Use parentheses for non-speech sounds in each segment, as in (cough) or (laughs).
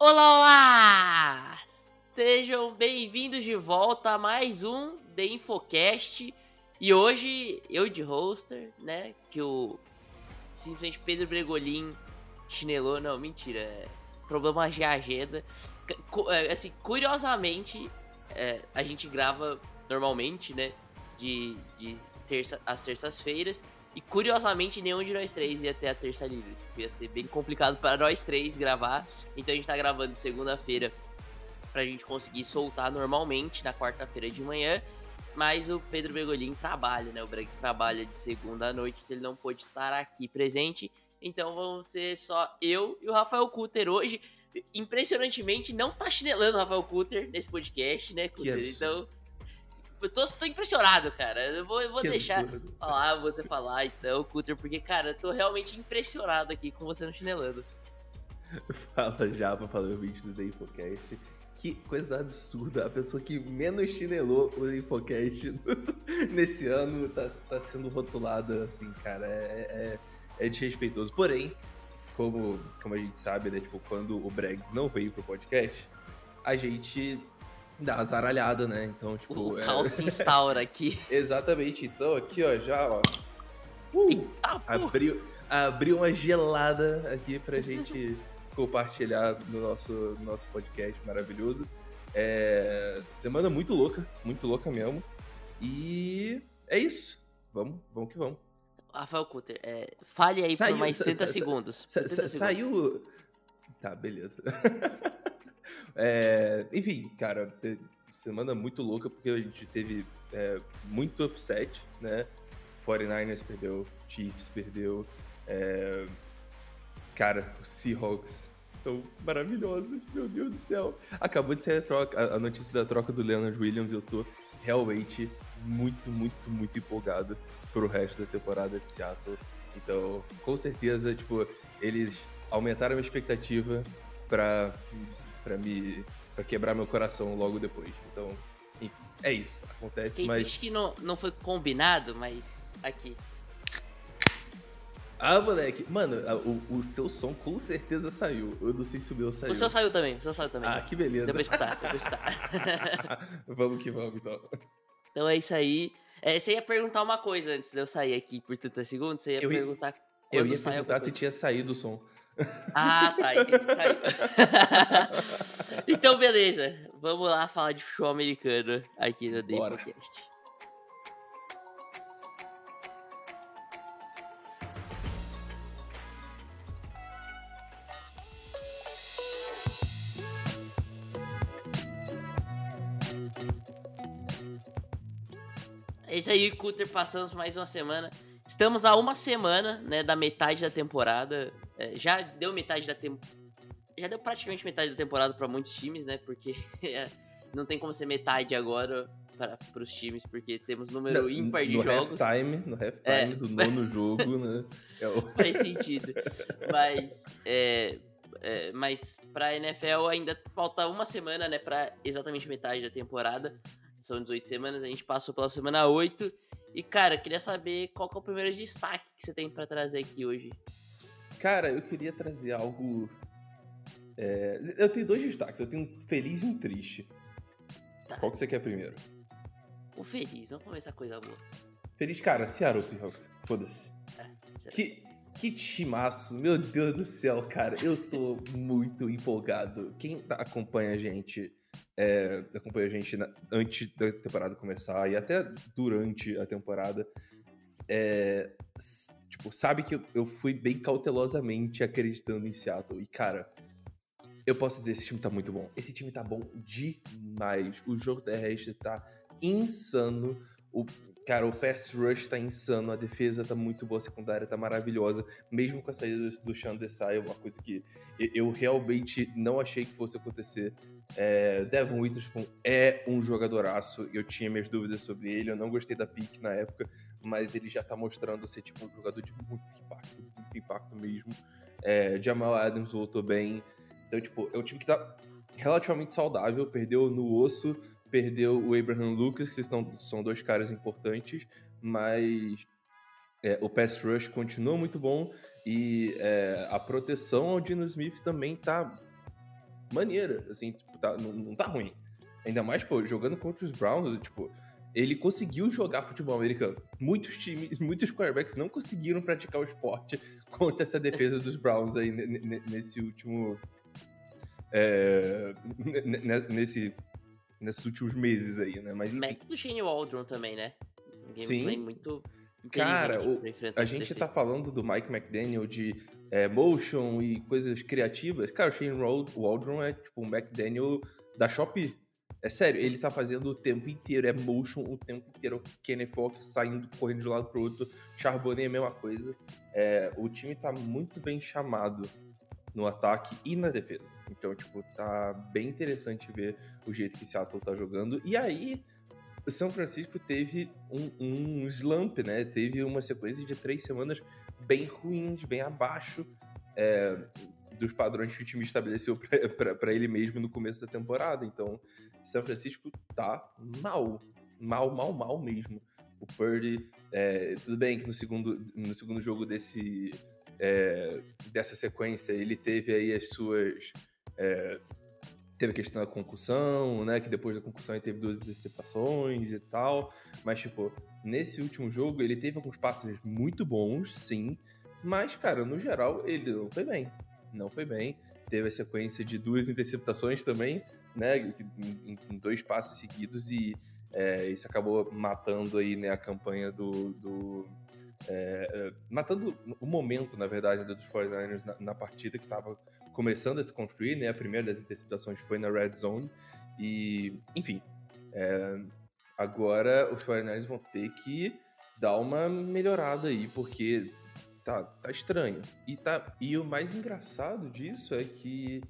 Olá, olá! Sejam bem-vindos de volta a mais um The Infocast. E hoje, eu de hoster, né? Que o simplesmente Pedro Bregolin chinelou. Não, mentira. É problema de agenda. É, Assim, curiosamente, é, a gente grava normalmente, né? De, de terça, às terças-feiras. E curiosamente, nenhum de nós três ia ter a terça livre. Ia ser bem complicado para nós três gravar. Então a gente tá gravando segunda-feira pra gente conseguir soltar normalmente na quarta-feira de manhã. Mas o Pedro Bergolin trabalha, né? O Bregs trabalha de segunda à noite, então ele não pôde estar aqui presente. Então vão ser só eu e o Rafael Cutter hoje. Impressionantemente, não tá chinelando o Rafael Cutter nesse podcast, né, Cutter? Então. Eu tô, tô impressionado, cara. Eu vou, eu vou deixar absurdo. falar, você falar, então, Cutter, porque, cara, eu tô realmente impressionado aqui com você no chinelando. (laughs) Fala já pra falar o vídeo do The Infocast. Que coisa absurda. A pessoa que menos chinelou o The Infocast (laughs) nesse ano tá, tá sendo rotulada assim, cara. É, é, é desrespeitoso. Porém, como, como a gente sabe, né? Tipo, quando o Bregs não veio pro podcast, a gente dá uma zaralhada, né? Então, tipo. O é- caos se instaura aqui. (laughs) Exatamente. Então, aqui, ó, já, ó. Uh! Eita, abriu, abriu uma gelada aqui pra (laughs) gente compartilhar no nosso, no nosso podcast maravilhoso. É, semana muito louca, muito louca mesmo. E é isso. Vamos, vamos que vamos. Rafael Cutter, é, fale aí Saiu- por mais sa- 30 sa- segundos. Sa- 30 sa- segundos. saiu. Tá, beleza. (laughs) É, enfim, cara, semana muito louca porque a gente teve é, muito upset, né? 49ers perdeu, Chiefs perdeu, é, cara, os Seahawks estão maravilhosos, meu Deus do céu. Acabou de sair a, troca, a notícia da troca do Leonard Williams, eu tô realmente muito, muito, muito empolgado pro resto da temporada de Seattle. Então, com certeza, tipo, eles aumentaram a minha expectativa pra, pra me. pra quebrar meu coração logo depois. Então, enfim, é isso. Acontece, Tem mas. gente que não, não foi combinado, mas aqui. Ah, moleque, mano, o, o seu som com certeza saiu. Eu não sei se o meu saiu. O seu saiu também, o seu saiu também. Ah, que beleza. Pra escutar, deu pra escutar. vamos que vamos, então. então é isso aí. É, você ia perguntar uma coisa antes de eu sair aqui por 30 segundos. Você ia Eu ia- perguntar quando Eu ia perguntar se coisa. tinha saído o som. Ah, tá. Saiu. (laughs) então, beleza. Vamos lá falar de futebol americano aqui no Bora. Podcast. É isso aí, Cutter. Passamos mais uma semana. Estamos a uma semana, né, da metade da temporada. É, já deu metade da temporada. Já deu praticamente metade da temporada para muitos times, né? Porque (laughs) é, não tem como ser metade agora para os times, porque temos número No- ímpar de no jogos. halftime, no halftime É. do nono jogo, né? É o... (laughs) Faz sentido. Mas, é, é, mas pra NFL ainda falta uma semana, né? Pra exatamente metade da temporada. São 18 semanas, a gente passou pela semana 8. E, cara, eu queria saber qual que é o primeiro destaque que você tem pra trazer aqui hoje. Cara, eu queria trazer algo. é, Eu tenho dois destaques. Eu tenho um feliz e um triste. Tá. Qual que você quer primeiro? O feliz, vamos começar coisa boa. Feliz, cara, Seattle Seahawks. Foda-se. Será? Que, que timaço. Meu Deus do céu, cara. Eu tô muito empolgado. Quem acompanha a gente. É, a gente na- antes da temporada começar e até durante a temporada. é, tipo, sabe que eu, eu fui bem cautelosamente acreditando em Seattle. E, cara, eu posso dizer, esse time tá muito bom. Esse time tá bom demais. O jogo terrestre tá insano. O, Cara, o pass rush tá insano, a defesa tá muito boa, a secundária tá maravilhosa, mesmo com a saída do Sean Desai, uma coisa que eu realmente não achei que fosse acontecer. É, Devon Witherspoon é um jogadoraço, eu tinha minhas dúvidas sobre ele, eu não gostei da pick na época, mas ele já tá mostrando ser tipo um jogador de muito impacto, muito impacto mesmo. É, Jamal Adams voltou bem, então tipo, é um time que tá relativamente saudável, perdeu no osso, perdeu o Abraham Lucas, que são, são dois caras importantes, mas é, o pass rush continua muito bom e é, a proteção ao Dino Smith também tá maneira, assim, tipo, tá, não, não tá ruim. Ainda mais, pô, jogando contra os Browns, tipo, ele conseguiu jogar futebol americano. Muitos times, (laughs) muitos quarterbacks não conseguiram praticar o esporte (laughs) contra essa defesa dos Browns aí nesse último. É, nesse nesses últimos meses aí, né? Mas enfim. do Shane Waldron também, né? Um Sim. muito Cara, o, a gente tá falando do Mike McDaniel de é, motion e coisas criativas. Cara, o Shane Waldron é tipo um McDaniel da Shopee. É sério, ele tá fazendo o tempo inteiro, é motion o tempo inteiro. O Kenneth Walker saindo, correndo de um lado pro outro. Charbonnet é a mesma coisa. É, o time tá muito bem chamado no ataque e na defesa. Então, tipo, tá bem interessante ver o jeito que Seattle tá jogando. E aí, o São Francisco teve um, um slump, né? Teve uma sequência de três semanas bem ruins, bem abaixo é, dos padrões que o time estabeleceu para ele mesmo no começo da temporada. Então, São Francisco tá mal. Mal, mal, mal mesmo. O Purdy, é, tudo bem que no segundo, no segundo jogo desse é, dessa sequência, ele teve aí as suas. Teve a questão da concussão, né? Que depois da concussão ele teve duas interceptações e tal. Mas, tipo, nesse último jogo ele teve alguns passes muito bons, sim. Mas, cara, no geral, ele não foi bem. Não foi bem. Teve a sequência de duas interceptações também, né? Em, em dois passes seguidos e é, isso acabou matando aí, né, a campanha do, do é, é, matando o momento, na verdade, dos 49ers na, na partida que estava começando a se construir, né? A primeira das interceptações foi na Red Zone. E, enfim, é, agora os 49ers vão ter que dar uma melhorada aí, porque tá, tá estranho. E, tá, e o mais engraçado disso é que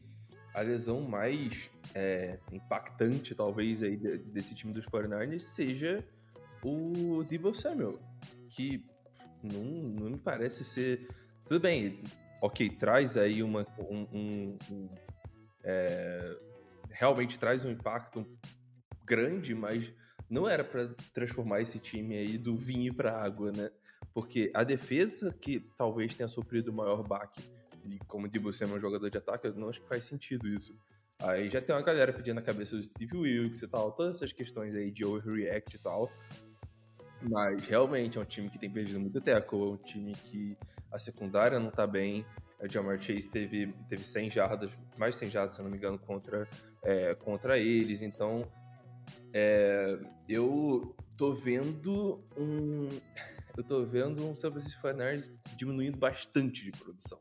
a lesão mais é, impactante, talvez, aí desse time dos 49ers seja o Debo Samuel, que não, não me parece ser. Tudo bem, ok, traz aí uma. Um, um, um é, realmente traz um impacto grande, mas não era para transformar esse time aí do vinho para água, né? Porque a defesa que talvez tenha sofrido o maior baque, e como o Samuel é um jogador de ataque, eu não acho que faz sentido isso. Aí já tem uma galera pedindo a cabeça do Steve Wilkes e tal, todas essas questões aí de overreact e tal. Mas realmente é um time que tem perdido muito tackle, é um time que a secundária não tá bem. O Jamar Chase teve, teve 100 jardas, mais de 100 jardas, se não me engano, contra, é, contra eles. Então, é, eu tô vendo um. Eu tô vendo um San Francisco 49 diminuindo bastante de produção.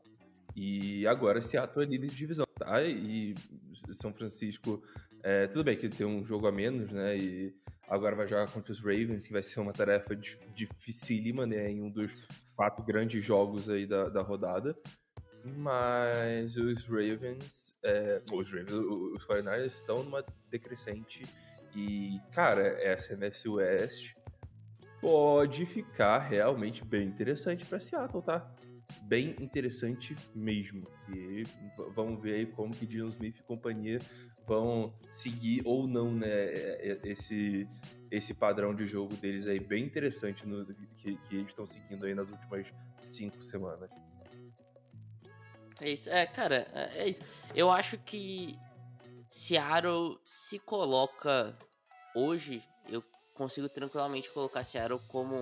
E agora Seattle é líder de divisão, tá? E São Francisco, é, tudo bem que tem um jogo a menos, né? E Agora vai jogar contra os Ravens, que vai ser uma tarefa dificílima, né? Em um dos quatro grandes jogos aí da, da rodada. Mas os Ravens, é, os Ravens, os 49ers estão numa decrescente. E, cara, essa NFC West pode ficar realmente bem interessante para Seattle, tá? Bem interessante mesmo. E vamos ver aí como que Dino Smith e companhia vão seguir ou não, né, é, é, esse, esse padrão de jogo deles aí bem interessante no, que, que eles estão seguindo aí nas últimas cinco semanas. É isso, é, cara, é, é isso. Eu acho que Seattle se coloca hoje, eu consigo tranquilamente colocar Seattle como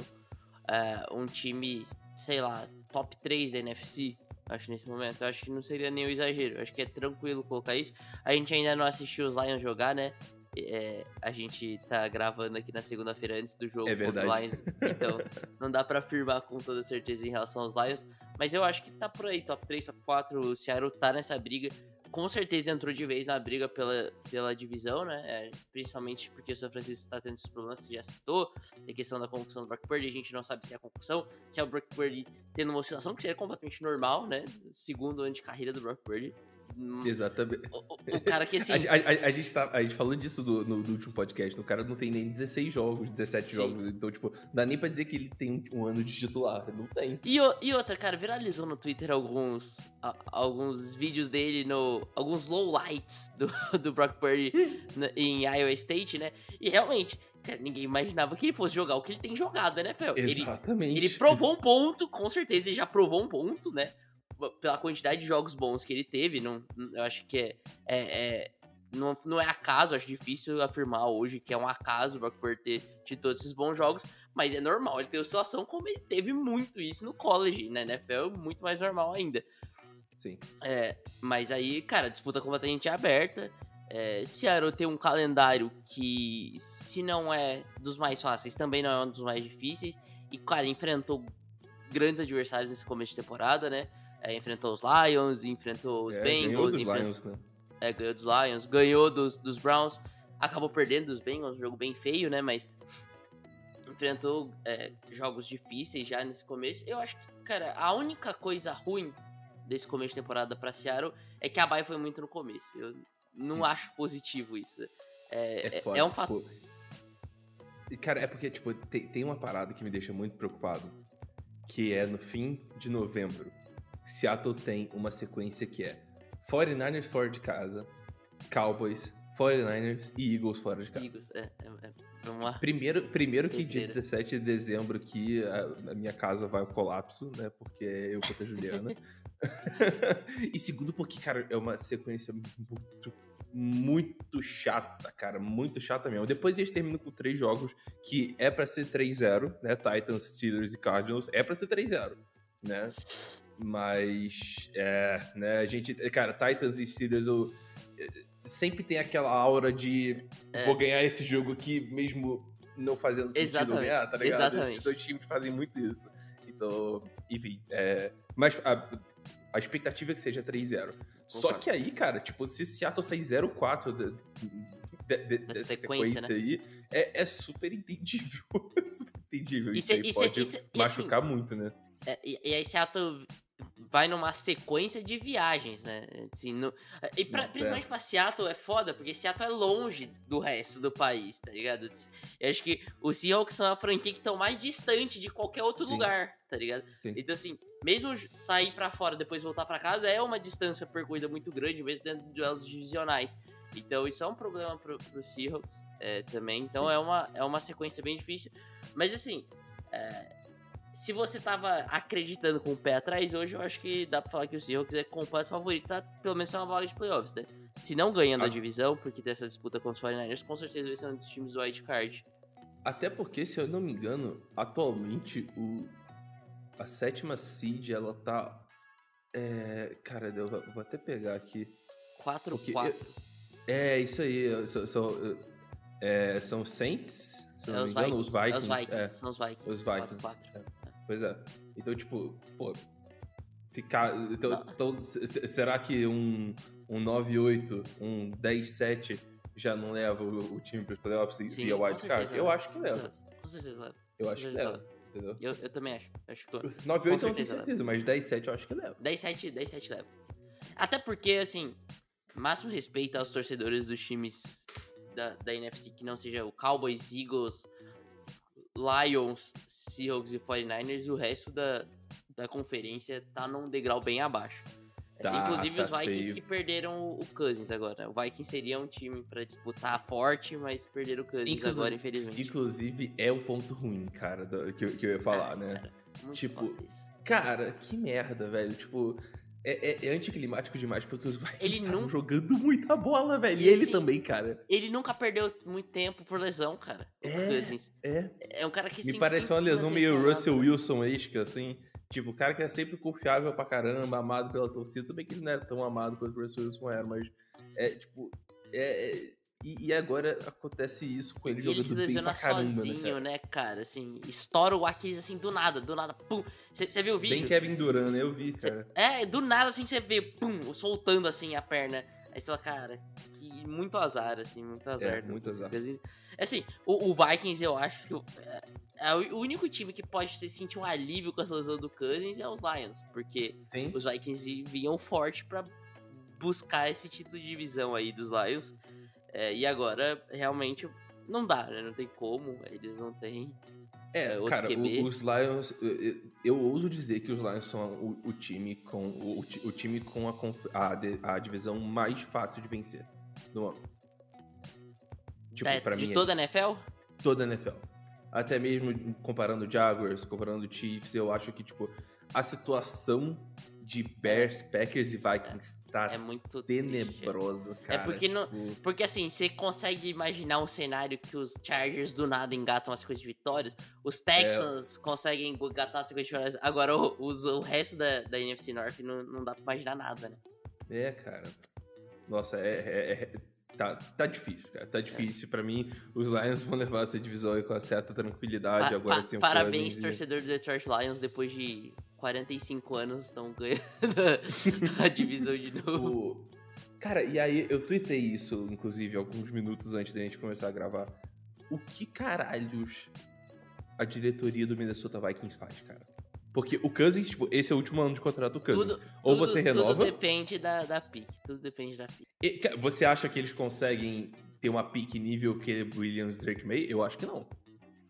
é, um time, sei lá, top 3 da NFC, acho, nesse momento. Eu acho que não seria nenhum exagero. Acho que é tranquilo colocar isso. A gente ainda não assistiu os Lions jogar, né? É, a gente tá gravando aqui na segunda-feira antes do jogo é verdade. Lions, então (laughs) não dá para afirmar com toda certeza em relação aos Lions, mas eu acho que tá por aí, top 3, top 4, o Seattle tá nessa briga com certeza entrou de vez na briga pela, pela divisão, né? É, principalmente porque o São Francisco está tendo esses problemas, você já citou, a questão da concussão do Brock Purdy, a gente não sabe se é a concussão, se é o Brock Purdy tendo uma oscilação que seria completamente normal, né? Segundo ano de carreira do Brock Purdy. Exatamente. O, o- cara que (laughs) assim. A, a- a- gente tá, a gente falou disso do- no, no último podcast. O cara não tem nem 16 jogos, 17 Sim. jogos. Então, tipo, não dá nem pra dizer que ele tem um, um ano de titular. Não tem. E, o- e outra, cara, viralizou no Twitter alguns, a- alguns vídeos dele no. alguns lowlights do, (laughs) do Brock Purdy (laughs) em Iowa State, né? E realmente, cara, ninguém imaginava que ele fosse jogar o que ele tem jogado, né, Fel? Ele, Exatamente. ele provou um ponto, com certeza, ele já provou um ponto, né? Pela quantidade de jogos bons que ele teve, não, eu acho que é. é- é- não, não é acaso, acho difícil afirmar hoje que é um acaso o Brock Purdy ter tido todos esses bons jogos, mas é normal ele ter oscilação, como ele teve muito isso no college, né? NFL é muito mais normal ainda. Sim. É, mas aí, cara, a disputa completamente aberta. É, Seattle tem um calendário que, se não é dos mais fáceis, também não é um dos mais difíceis. E, cara, enfrentou grandes adversários nesse começo de temporada, né? É, enfrentou os Lions, enfrentou os É, ganhou Bengals, dos enfrentou- Lions, né? é, ganhou dos Lions, ganhou dos, dos Browns, acabou perdendo dos Bengals, um jogo bem feio, né? Mas enfrentou é, jogos difíceis já nesse começo. Eu acho que, cara, a única coisa ruim desse começo de temporada pra Seattle é que a Bay foi muito no começo. Eu não Isso. acho positivo isso. É, É, é, foda, é um fato. tipo, e, Cara, é porque, tipo, tem, tem uma parada que me deixa muito preocupado. Que é no fim de novembro. Seattle tem uma sequência que é 49ers fora de casa, Cowboys, 49ers e Eagles fora de casa. Eagles, é, é, é uma... Primeiro, primeiro que dia Doideira. 17 de dezembro que a, a minha casa vai ao colapso, né? Porque eu contra a Juliana. (laughs) e segundo porque, cara, é uma sequência muito, muito chata, cara. Muito chata mesmo. Depois eles terminam com três jogos que é pra ser 3-0, né? Titans, Steelers e Cardinals. É pra ser 3-0, né? Mas, é, né? A gente... Cara, Titans e Steelers, eu... Sempre tem aquela aura de É. vou ganhar esse jogo aqui mesmo não fazendo sentido Exatamente, ganhar, tá ligado? exatamente. Esses dois times fazem muito isso. Então, enfim, é... Mas a, a expectativa é que seja 3-0. Só que aí, cara, tipo, se Seattle sair 0-4 de- de- de- Dessa sequência, sequência, aí, é, é super entendível. É (laughs) super entendível. Isso, Isso é- aí isso é- pode isso é- e machucar muito, né? É, e, e aí Seattle vai numa sequência de viagens, né? Assim, no- e pra- Nossa, principalmente pra Seattle é foda, porque Seattle é longe do resto do país, tá ligado? Eu acho que os Seahawks são a franquia que estão mais distante de qualquer outro Sim. lugar, tá ligado? Sim. Então assim, mesmo sair pra fora e depois voltar pra casa é uma distância percorrida muito grande, mesmo dentro de duelos divisionais. Então isso é um problema pro, pro Seahawks é, também. Então é uma, é uma sequência bem difícil. Mas assim, é, se você tava acreditando com o pé atrás, hoje eu acho que dá pra falar que o Seahawks é completo favorito, tá? Pelo menos é uma vaga de playoffs, né? Se não ganhando a As- divisão, porque tem essa disputa contra os 49ers, com certeza vai ser um dos times do wild card. Até porque, se eu não me engano, atualmente o, a sétima seed, ela tá. É, cara, eu vou até pegar aqui. 4-4. Porque É, isso aí. São, são, é, são Saints, se eu É não me engano, os Vikings. Vikings. É os Vikings. é. São os Vikings. Os Vikings. 4-4. é. Pois é. Então, tipo, pô, ficar. Então, então, se- se- será que um, um 9-8, um 10-7 já não leva o, o time para os playoffs e via com wildcard? Eu leva. acho que leva. Com certeza leva. Eu acho que leva. Entendeu? Eu, eu também acho. Acho que 9-8 eu não tenho certeza mas 10-7 eu acho que leva. 10-7 10-7 leva. Até porque, assim, máximo respeito aos torcedores dos times da, da NFC que não seja o Cowboys, Eagles, Lions, Seahawks e 49ers, e o resto da, da conferência tá num degrau bem abaixo. Tá, Inclusive tá os Vikings feio. que perderam o, Cousins agora. O Vikings seria um time pra disputar forte, mas perderam o Cousins Inclusive- agora, infelizmente. Inclusive, é o ponto ruim, cara, do- que, eu- que eu ia falar, É, né? cara, muito Tipo, foda isso. Cara, que merda, velho. Tipo, é, é, é anticlimático demais porque os Vikings Ele estavam não- jogando muita bola, velho. E, E ele assim, também, cara. Ele nunca perdeu muito tempo por lesão, cara. É. É. É um cara que Me sim, parece uma lesão meio. Russell Wilson-esca, assim. Tipo, o cara que é sempre confiável pra caramba, amado pela torcida. Tudo bem que ele não era tão amado quanto o Russell Wilson era, mas é, tipo, é, é- E, e agora acontece isso com ele E ele jogando se bem lesiona pra caramba, sozinho, né, cara? né, cara? Assim, estoura o Aquiles assim do nada, do nada, pum. Você viu o vídeo? Bem Kevin Durant, né? Eu vi, Cê- cara. É, do nada assim você vê, pum, soltando assim a perna. Aí você fala, cara, que muito azar, assim, muito azar. É, muito azar. Assim, o, o Vikings eu acho que o- é, é o único time que pode ter sentido um alívio com essa lesão do Cousins é os Lions, porque Sim. os Vikings vinham forte pra buscar esse título de divisão aí dos Lions. É, e agora, realmente, não dá, né? Não tem como, eles não têm. É, É, outro cara, QB. os Lions, eu, eu- ouso dizer que os Lions são o, o time com o, o ti- o time com a, a, a divisão mais fácil de vencer no momento. Tipo, da- pra de mim é toda a isso. NFL? toda a NFL. Até mesmo comparando Jaguars, comparando Chiefs, eu acho que tipo a situação de Bears, Packers e Vikings tá É muito triste. tenebrosa, cara. porque não- tipo, Porque assim, você consegue imaginar um cenário que os Chargers do nada engatam uma sequência de vitórias, os É. Texans conseguem engatar uma sequência de vitórias, agora o, os- o resto da, da NFC North não, não dá pra imaginar nada, né? É, cara. Nossa, é, é- é- tá, tá difícil, cara. Tá difícil pra mim. Os Lions vão levar essa divisão aí com uma certa tranquilidade Pa- agora pa- sem o parabéns, torcedor do Detroit Lions, depois de 45 anos estão ganhando (laughs) a divisão de novo. Cara, e aí eu tuitei isso, inclusive, alguns minutos antes da gente começar a gravar. O que caralhos a diretoria do Minnesota Vikings faz, cara? Porque o Cousins, tipo, esse é o último ano de contrato do Cousins. Tudo, Ou tudo- você renova. Tudo depende da, da pick. Tudo depende da pick. E, Você acha que eles conseguem ter uma pique nível Caleb Williams Drake May? Eu acho que não.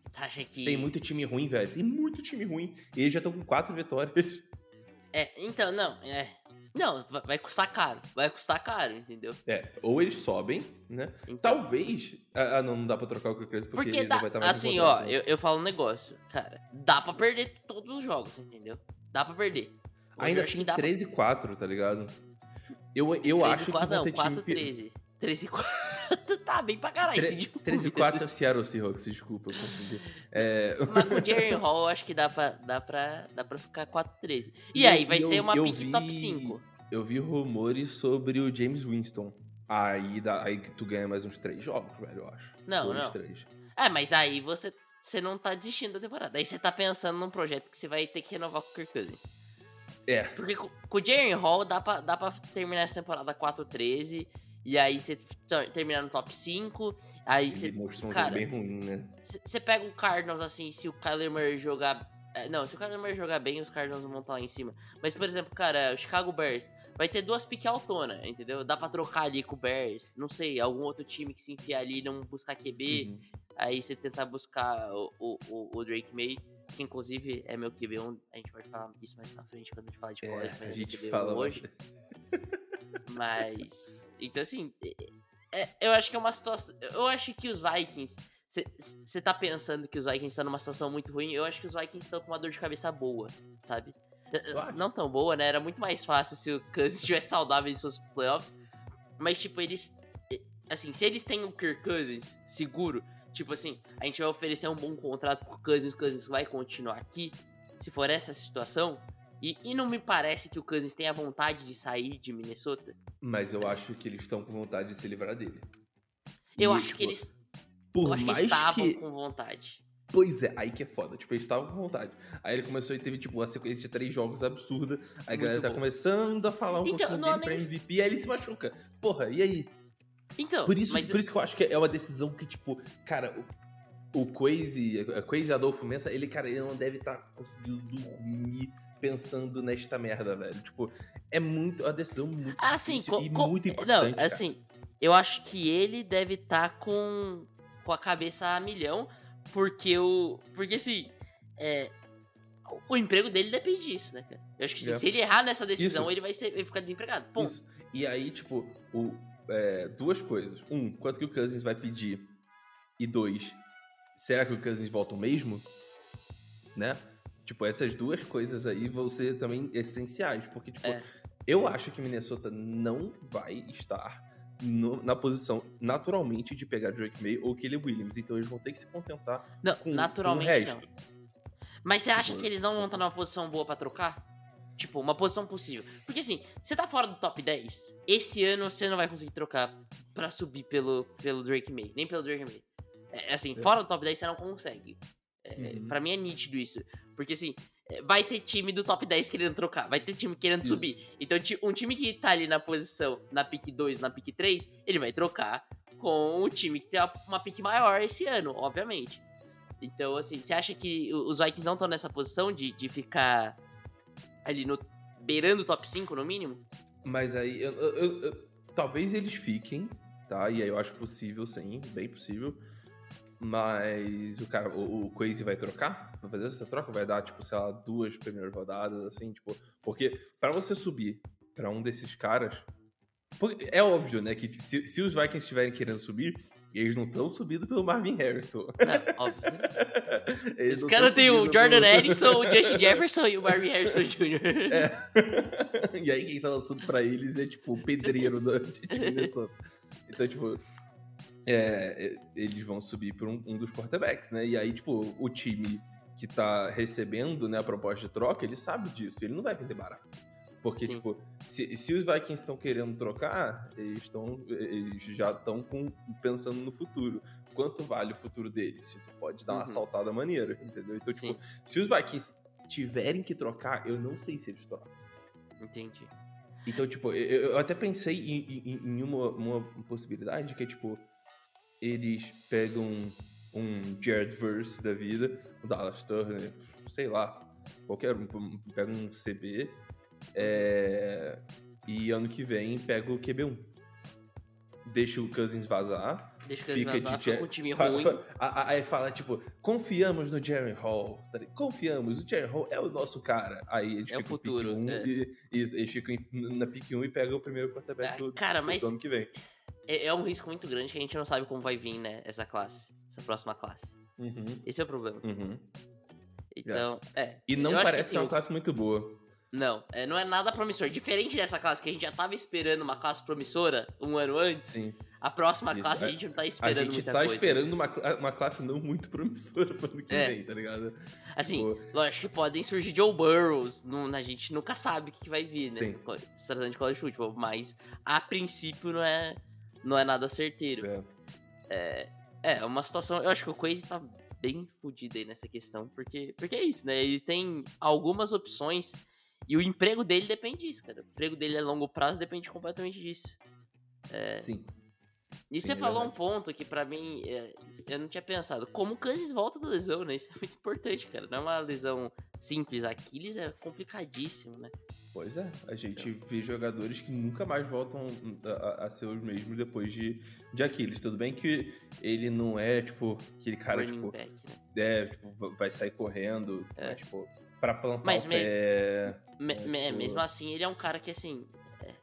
Você acha que. Tem muito time ruim, velho. Tem muito time ruim. E eles já estão com quatro vitórias. É, então, não, é. Não, va- vai custar caro. Vai custar caro, entendeu? É, ou eles sobem, né? Então, Talvez. Ah, ah, não, não dá pra trocar o Kirk Cousins porque, Porque ele dá, não vai estar mais assim, ó, eu, eu falo um negócio, cara, dá pra perder todos os jogos, entendeu? Dá pra perder. Hoje Ainda assim, que dá pra- 13 e 4, tá ligado? Eu, eu 13 acho que 4, vão não, ter 4 time... pi- 13. 13 e 4 (laughs) tá bem pra caralho. Tre- esse jogo. 13 e 4 é o Seattle Seahawks, desculpa, eu confundi. É, (laughs) Mas com o Jerry Hall, eu acho que dá pra, dá pra, dá pra ficar 4-13. E, E aí, vai eu- ser uma pick vi- top 5. eu vi rumores sobre o James Winston. Aí, dá, aí tu ganha mais uns 3 jogos, velho, eu acho. Não, Dois, não. três. É, mas aí você, você não tá desistindo da temporada. Aí você tá pensando num projeto que você vai ter que renovar com o Kirk Cousins. É, Porque com, com o Jaren Hall dá pra, dá pra terminar essa temporada 4-13. E aí você ter- terminar no top 5. Aí você. mostrou um cara, jogo bem ruim, né? Você pega o Cardinals assim, se o Kyler Murray jogar. é, Não, se o Kyler Murray jogar bem, os Cardinals vão estar lá em cima. Mas, por exemplo, cara, o Chicago Bears vai ter duas piques autona, entendeu? Dá pra trocar ali com o Bears. Não sei, algum outro time que se enfiar ali e não buscar QB. Uhum. Aí você tentar buscar o, o, o- Drake May, que inclusive é meu QB1. A gente pode falar disso mais pra frente quando a gente falar de É, college, mas a é gente QB1 fala hoje. Mas. Então, assim, é- eu acho que é uma situação. Eu acho que os Vikings. Você tá pensando que os Vikings estão numa situação muito ruim? Eu acho que os Vikings estão com uma dor de cabeça boa, sabe? Acha? Não tão boa, né? Era muito mais fácil se o Cousins (laughs) estivesse saudável em seus playoffs. Mas, tipo, eles. Assim, se eles têm o Kirk Cousins seguro, tipo assim, a gente vai oferecer um bom contrato pro Cousins, o Cousins vai continuar aqui. Se for essa situação. E, e não me parece que o Cousins tenha vontade de sair de Minnesota. Mas eu acho que eles estão com vontade de se livrar dele. Eu E, acho tipo, que eles. Por eu acho que mais eles estavam que. com vontade. Pois é, aí que é foda. Tipo, eles estavam com vontade. Aí ele começou e teve, tipo, uma sequência de três jogos absurda. Aí a galera tá bom. começando a falar um Então, pouquinho dele pra nem- MVP. Aí ele se machuca. Porra, e aí? Então, Por isso, por isso que eu acho que é uma decisão que, tipo, cara, o, o Quazy, a Quazy Adolfo Mensa, ele, cara, ele não deve estar conseguindo dormir pensando nesta merda, velho. Tipo, é muito, uma decisão muito Ah, sim, difícil co- e muito Não, importante, cara. assim, eu acho que ele deve estar com, com a cabeça a milhão, porque o. Porque assim, é, o, emprego dele depende disso, né, cara? Eu acho que se, É. se ele errar nessa decisão, Isso. ele vai ser, ele ficar desempregado. Ponto. Isso. E aí, tipo, o, é, duas coisas. Um, quanto que o Cousins vai pedir? E dois, será que o Cousins volta o mesmo? Né? Tipo, essas duas coisas aí vão ser também essenciais. Porque, tipo, É. eu acho que Minnesota não vai estar no- na posição naturalmente de pegar Drake May ou Kelly Williams. Então eles vão ter que se contentar Não, com, naturalmente com o resto. não. Mas você acha Tipo, que eles não vão estar numa posição boa pra trocar? Tipo, uma posição possível. Porque assim, você tá fora do top 10, esse ano você não vai conseguir trocar pra subir pelo, pelo Drake May, nem pelo Drake May. É, assim, É. fora do top 10 você não consegue. É, Uhum. Pra mim é nítido isso. Porque assim, é, vai ter time do top 10 querendo trocar, vai ter time querendo Isso. subir. Então, um time que tá ali na posição, na pick 2, na pick 3, ele vai trocar com o time que tem uma- pick maior esse ano, obviamente. Então, assim, você acha que os Vikings não estão nessa posição de, de ficar ali no. beirando o top 5 no mínimo? Mas aí, eu- eu- eu- talvez eles fiquem, tá? E aí eu acho possível, sim, bem possível. Mas o cara, o, o Crazy vai trocar? Vai fazer essa troca? Vai dar, tipo, sei lá, duas primeiras rodadas, assim, tipo. Porque pra você subir pra um desses caras. é óbvio, né? Que se, se os Vikings estiverem querendo subir, eles não estão subindo pelo Marvin Harrison. É, óbvio. (laughs) Eles Os caras têm o Jordan pelo- Edison, o Justin (laughs) Jefferson e o Marvin Harrison Jr. É. (laughs) e aí quem tá lançando pra eles é, tipo, o pedreiro do, de Minnesota. Então, tipo, é, é, eles vão subir por um, um dos quarterbacks, né? E aí, tipo, o time que tá recebendo né, a proposta de troca, ele sabe disso. Ele não vai vender barato. Porque, Sim. tipo, se, se os Vikings estão querendo trocar, eles, estão eles já estão pensando no futuro. Quanto vale o futuro deles? Você pode dar uma Uhum. saltada maneira, entendeu? Então, tipo, Sim, se os Vikings tiverem que trocar, eu não sei se eles trocam. entendi. Então, tipo, eu, eu até pensei em, em- em uma, uma possibilidade que é, tipo, eles pegam um Jared Verse da vida, um Dallas Turner, sei lá, qualquer um, pega um CB, é, e ano que vem pega o QB1. Deixa o Cousins vazar, Deixa eu fica vazar, de Jer- um time ruim. Aí fala, tipo, confiamos no Jerry Hall. tá? Confiamos, o Jerry Hall é o nosso cara. Aí eles É o ficam futuro, pick 1 é. e, isso, eles ficam na pick 1 e pegam o primeiro quarterback Ah, do, cara, do mas- ano que vem. É, é um risco muito grande que a gente não sabe como vai vir, né? Essa classe. Essa próxima classe. Uhum, Esse é o problema. uhum. Então, é. E não parece assim, ser uma o- classe muito boa. Não, é, não é nada promissor. Diferente dessa classe que a gente já tava esperando uma classe promissora um ano antes, Sim. a próxima Isso, classe a a- gente não tá A esperando gente muita tá coisa. esperando uma, uma classe não muito promissora pro ano que É. vem, tá ligado? Assim, Tipo, lógico que podem surgir Joe Burrows, não, a gente nunca sabe o que, vai vir, né? Sim. Se tratando de college football, mas a princípio não é, não é nada certeiro. é. É, uma situação. Eu acho que o Quazy tá bem fudido aí nessa questão, porque, porque é isso, né? Ele tem algumas opções e o emprego dele depende disso, cara. O emprego dele a longo prazo depende completamente disso. Sim. E Sim, você é falou um ponto que pra mim é, eu não tinha pensado. Como o Cousins volta da lesão, né? Isso é muito importante, cara. Não é uma lesão simples. Aquiles é complicadíssimo, né? Pois é, a gente vê jogadores que nunca mais voltam a, a- a ser os mesmos depois de, de Aquiles. Tudo bem que ele não é, tipo, aquele cara, Running tipo, back, né? é, tipo, vai sair correndo, É. mas, tipo, pra plantar Mas o mesmo- pé... Me- É, me- tipo- Mesmo assim, ele é um cara que, assim. é,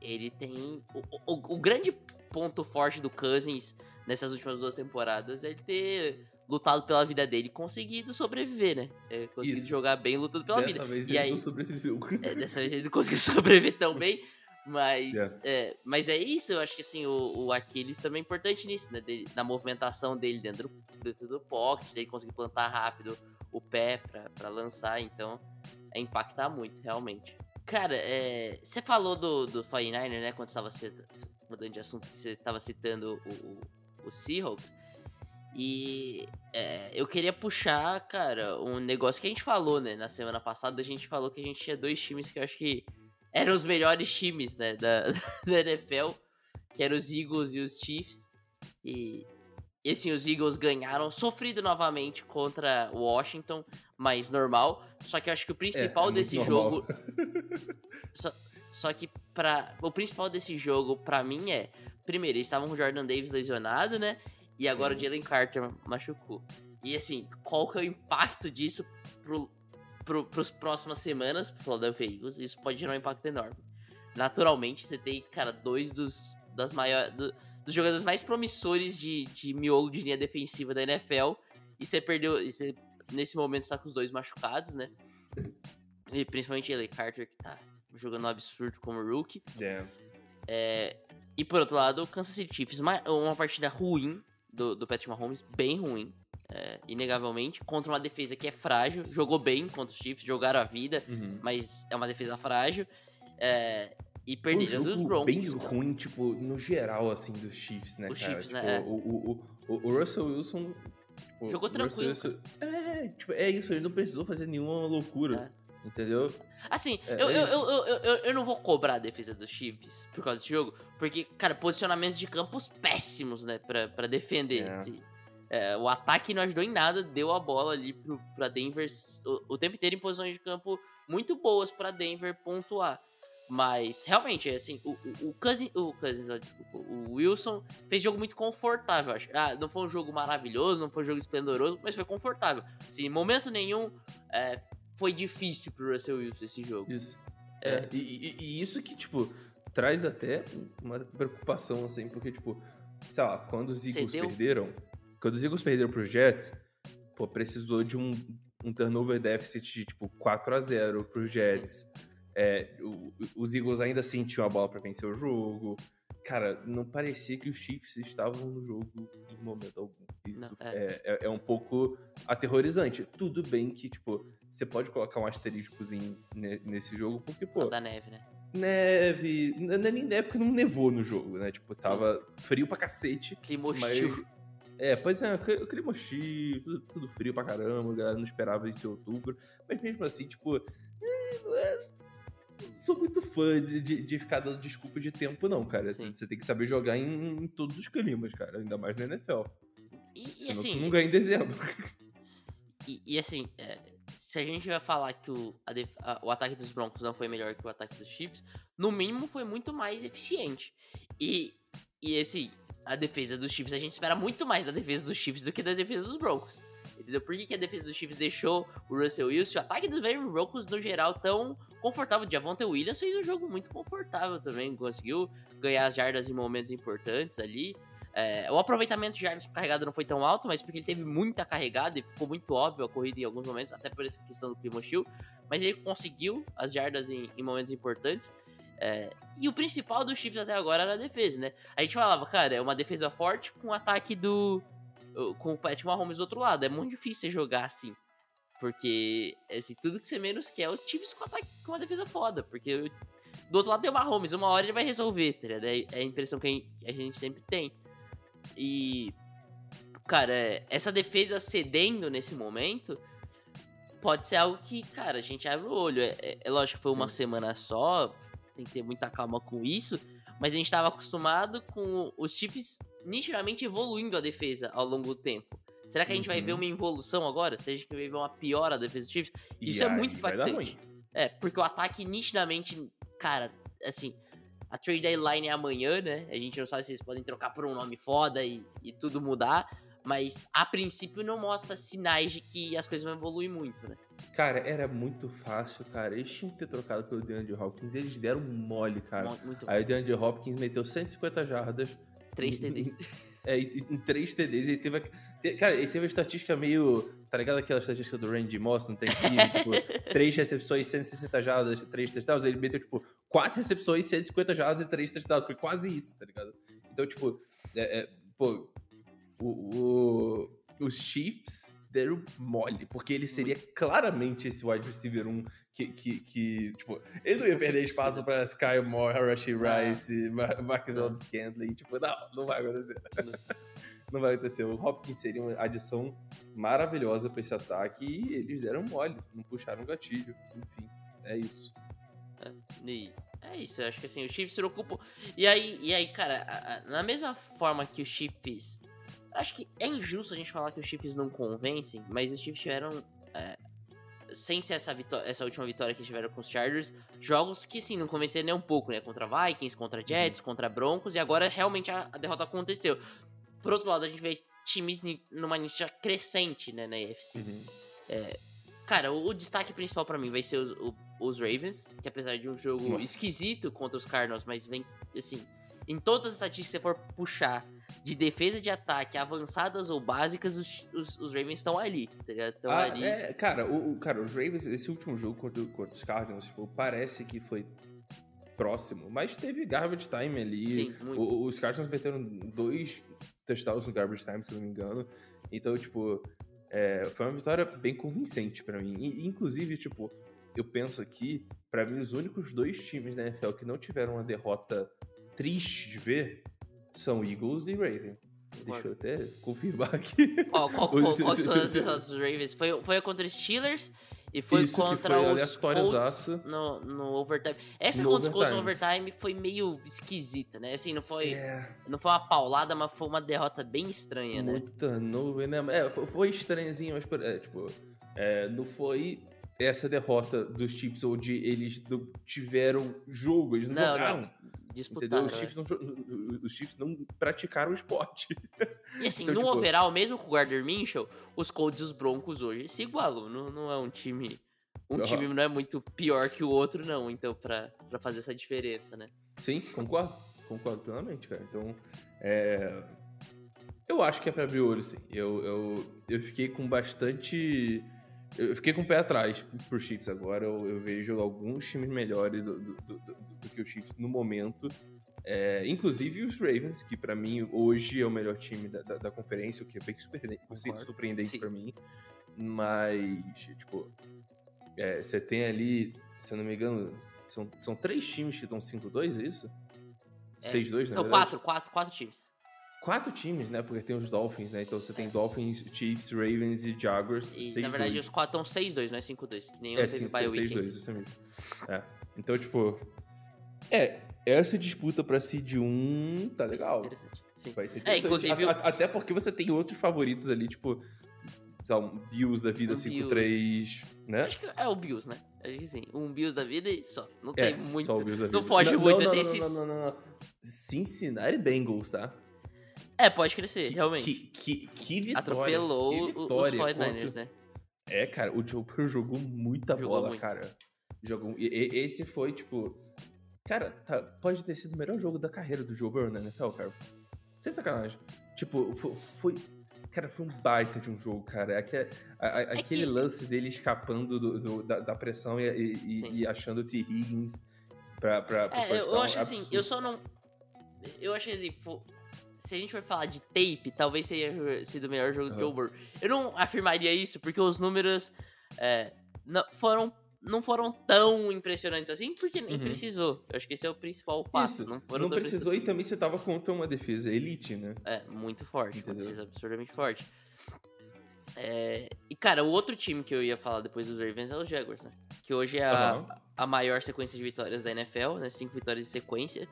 ele tem. O, o- o grande ponto forte do Cousins nessas últimas duas temporadas é ele ter lutado pela vida dele e conseguido sobreviver, né? É, conseguido Isso. jogar bem lutando pela Dessa vida. vez E ele aí- não sobreviveu. É, dessa vez ele não conseguiu (laughs) sobreviver tão bem. Mas, Yeah. é, mas é isso, eu acho que assim, o, o Aquiles também é importante nisso, né? dele- na movimentação dele dentro, do- dentro do pocket, dele conseguir plantar rápido o pé pra lançar, então é impactar muito, realmente. Cara, é, você falou do, do 49er, né? Quando você tava citando, mudando de assunto, você tava citando o, o, o Seahawks. E é, eu queria puxar, cara, um negócio que a gente falou, né? Na semana passada, a gente falou que a gente tinha dois times que eu acho que eram os melhores times, né? Da, (laughs) da NFL, que eram os Eagles e os Chiefs. E, e assim, os Eagles ganharam, sofrido novamente contra o Washington, mas normal. Só que eu acho que o principal É, é desse jogo. (laughs) Só, só que pra, o principal desse jogo, pra mim, é. Primeiro, eles estavam com o Jordan Davis lesionado, né? E agora Sim. o Jalen Carter machucou. E assim, qual que é o impacto disso pro, pro, pros próximas semanas pro Philadelphia Eagles? Isso pode gerar um impacto enorme. Naturalmente, você tem, cara, dois dos, das maiores, do- dos jogadores mais promissores de, de miolo de linha defensiva da NFL. E você perdeu. E você, nesse momento, está com os dois machucados, né? E principalmente Jalen Carter, que tá jogando um absurdo como rookie. É. É, e por outro lado, o Kansas City Chiefs, uma, uma partida ruim do, do Patrick Mahomes, bem ruim. é, inegavelmente, contra uma defesa que é frágil, jogou bem contra os Chiefs, jogaram a vida, Uhum. mas é uma defesa frágil. é, e perderam dos jogo Broncos. bem ruim, tipo, no geral, assim, dos Chiefs, né, Os cara? Chiefs, Tipo, né, é. o, o, o, o Russell Wilson... o- Jogou o tranquilo, Wilson- É, tipo, é isso, ele não precisou fazer nenhuma loucura, entendeu? Assim, É, eu, é eu, eu, eu, eu, eu não vou cobrar a defesa dos Chiefs por causa desse jogo, porque, cara, posicionamentos de campos péssimos, né, pra, pra defender. É. assim. É, o ataque não ajudou em nada, deu a bola ali pro, pra Denver o, o tempo inteiro em posições de campo muito boas pra Denver pontuar. Mas, realmente, assim, o, o, o Cousins, o Cousins, ó, desculpa, o Wilson fez jogo muito confortável, acho. Ah, não foi um jogo maravilhoso, não foi um jogo esplendoroso, mas foi confortável. Assim, em momento nenhum é, foi difícil pro Russell Wilson esse jogo. Isso. É. É, e, e- e isso que, tipo, traz até uma preocupação, assim, porque, tipo, sei lá, quando os Eagles Cedeu? perderam, quando os Eagles perderam pro Jets, pô, precisou de um, um turnover deficit de, tipo, 4 a 0 pros Jets. É, o- os Eagles ainda tinham a bola pra vencer o jogo. Cara, não parecia que os Chiefs estavam no jogo em momento algum. Isso Não, é. É, é um pouco aterrorizante. Tudo bem que, tipo, você pode colocar um asteriscozinho ne- nesse jogo, porque, pô, da neve, né? neve. Não é nem neve porque não nevou no jogo, né? Tipo, tava frio pra cacete. Clima Mas. É, pois é, o clima hostil, tudo, tudo frio pra caramba, a galera não esperava isso em outubro. Mas mesmo assim, tipo, é, é- sou muito fã de, de, de ficar dando desculpa de tempo, não, cara. Sim. Você tem que saber jogar em, em todos os climas, cara. Ainda mais na NFL. E, e assim, tu não ganha em dezembro. e, e assim, é, se a gente vai falar que o, a- o ataque dos Broncos não foi melhor que o ataque dos Chiefs, no mínimo foi muito mais eficiente. E, e assim, a defesa dos Chiefs, a gente espera muito mais da defesa dos Chiefs do que da defesa dos Broncos. Entendeu? Por que, que a defesa dos Chiefs deixou o Russell Wilson? O ataque dos Denver Broncos, no geral, tão confortável. Javonte Williams fez um jogo muito confortável também. Conseguiu ganhar as jardas em momentos importantes ali. É, o aproveitamento de jardas carregada não foi tão alto, mas porque ele teve muita carregada e ficou muito óbvio a corrida em alguns momentos, até por essa questão do clima hostil. Mas ele conseguiu as jardas em, em momentos importantes. É, e o principal dos Chiefs até agora era a defesa, né? A gente falava, cara, é uma defesa forte com o ataque do. Com o Patrick Mahomes do outro lado. É muito difícil você jogar assim. Porque, assim, tudo que você menos quer é os Chiefs com, ataque, com uma defesa foda. Porque do outro lado tem o Mahomes, uma hora ele vai resolver, tá ligado? É é a impressão que a gente, sempre tem. E, cara, essa defesa cedendo nesse momento pode ser algo que, cara, a gente abre o olho. É, é- é lógico que foi uma Sim. semana só, tem que ter muita calma com isso, mas a gente estava acostumado com os Chiefs nitidamente evoluindo a defesa ao longo do tempo. Será que a gente vai Uhum. ver uma evolução agora? Se a gente vai ver uma piora da defesa dos Chiefs? E Isso é muito vai impactante. É, porque o ataque nitidamente, cara, assim, a trade deadline é amanhã, né? A gente não sabe se eles podem trocar por um nome foda e, e tudo mudar, mas a princípio não mostra sinais de que as coisas vão evoluir muito, né? Cara, era muito fácil, cara. Eles tinham que ter trocado pelo DeAndre Hopkins. Eles deram mole, cara. Mo- Muito Aí o DeAndre Hopkins meteu 150 jardas. Três TDs. (laughs) É, em três TDs. Ele teve. a- Cara, ele teve uma estatística meio. Tá ligado aquela estatística do Randy Moss no Thanksgiving? (laughs) tipo, três recepções, 160 jardas, três touchdowns. Ele meteu, tipo, quatro recepções, 150 jardas e três touchdowns. Foi quase isso, tá ligado? Então, tipo, é, é, pô, o, o- os Chiefs deram mole, porque ele seria claramente esse wide receiver 1 que, que, que, tipo, ele não ia perder espaço pra Sky Moore, Rashi Rice, Mar Marcus. Aldis Scantling, tipo, não, não vai acontecer. (laughs) não vai acontecer. O Hopkins seria uma adição maravilhosa pra esse ataque e eles deram mole, não puxaram o gatilho, enfim, é isso. E é isso, eu acho que assim, os Chiefs se preocupam. E aí, e aí cara, na mesma forma que os Chiefs. Acho que é injusto a gente falar que os Chiefs não convencem, mas os Chiefs tiveram. é, sem ser essa, essa última vitória que tiveram com os Chargers, jogos que sim, não convenceram nem um pouco, né? Contra Vikings, contra Jets, contra Broncos, e agora realmente a, a derrota aconteceu. Por outro lado, a gente vê times numa nicha crescente, né, na AFC. Cara, o, o destaque principal pra mim vai ser os, o- os Ravens, que apesar de um jogo Nossa. esquisito contra os Cardinals, mas vem, assim, em todas as estatísticas que você for puxar, de defesa de ataque, avançadas ou básicas, os, os, os Ravens estão ali, tá ligado? Estão Ah, ali. é, cara, o, o- cara, os Ravens, esse último jogo contra, contra os Cardinals, tipo, parece que foi próximo, mas teve garbage time ali. Sim. O- os Cardinals meteram dois touchdowns no garbage time, se não me engano. Então, tipo, é, foi uma vitória bem convincente pra mim. E, inclusive, tipo, eu penso aqui, pra mim, os únicos dois times da NFL que não tiveram uma derrota triste de ver são Eagles e Ravens. Deixa eu até confirmar aqui. Ó, qual, (laughs) qual, qual derrotas dos Ravens? Foi, foi contra os Steelers e foi Isso contra foi os. Colts no, no overtime. Essa No contra os Colts no overtime. foi meio esquisita, né? Assim, não foi, É, não foi uma paulada, mas foi uma derrota bem estranha, né? muito turnover, né? É, foi- estranhozinho, mas, é, tipo, é, não foi essa derrota dos Chiefs onde eles não tiveram jogo, eles não, Não, jogaram. não. Disputaram. Os? Chiefs, não, jo- os Chiefs não praticaram o esporte. E assim, (laughs) Então, no tipo- overall, mesmo com o Gardner Minshew, os Colts e os Broncos hoje se igualam. Não, não é um time. Um Aham. time não é muito pior que o outro, não. Então, pra, pra fazer essa diferença, né? Sim, concordo. Concordo plenamente, cara. Então, é... Eu acho que é pra abrir o olho, sim. Eu, eu, eu fiquei com bastante... Eu fiquei com o pé atrás pro Chiefs agora. Eu, eu vejo alguns times melhores do, do, do- do- que o Chiefs no momento. É, inclusive os Ravens, que pra mim hoje é o melhor time da, da, da conferência, o que é bem surpreendente, pra mim. Mas, tipo, é, você tem ali, se eu não me engano, são, são três times que estão 5-2, é isso? É. 6-2, na Não, verdade? quatro, quatro, quatro times. Quatro times, né? Porque tem os Dolphins, né? Então você tem Dolphins, Chiefs, Ravens e Jaguars. E, 6-2. na verdade, os quatro estão 6-2, não é 5-2. Que nem É, um sim, teve bye week. 6-2, isso mesmo. É. Então, tipo... É, essa disputa pra Seed 1 tá legal. Vai ser É, interessante. inclusive, A- a- até porque você tem outros favoritos ali, tipo... sei lá, um Bills da vida Um 5-3, né? Acho que é o Bills, né? Acho que sim. Um Bills da vida e só. Não É, tem muito. só o Bills da vida. não foge muito, Não, tem não, esses- não, não, não, não. Cincinnati Bengals, tá? É, pode crescer, Que- realmente. Que, que, que vitória. Atropelou que vitória os 49ers, contra- né? É, cara, o Joe Burrow jogou muita Jogou bola, muito. cara. Jogou. E, e- esse foi, tipo. Cara, tá- pode ter sido o melhor jogo da carreira do Joe Burrow na NFL, cara. Sem sacanagem. Tipo, fo- foi. Cara, foi um baita de um jogo, cara. Aque- a- a- aquele que- lance dele escapando do- do- da, da pressão e, e- e- achando o T. Higgins pra, pra, pro É, eu, acho assim, absurdo. eu só não. Eu achei assim, se a gente for falar de tape, talvez tenha sido o melhor jogo do Aham. Joe Burrow. Eu não afirmaria isso, porque os números é, não, foram, não foram tão impressionantes assim, porque nem Uhum. precisou. Eu acho que esse é o principal fato. Isso, não não, precisou e também você tava contra uma defesa elite, né? É, muito forte. Uma Entendeu? defesa absurdamente forte. É, e, cara, o outro time que eu ia falar depois dos Ravens é os Jaguars, né? Que hoje é a, Aham. a maior sequência de vitórias da NFL, né? Cinco vitórias em sequência.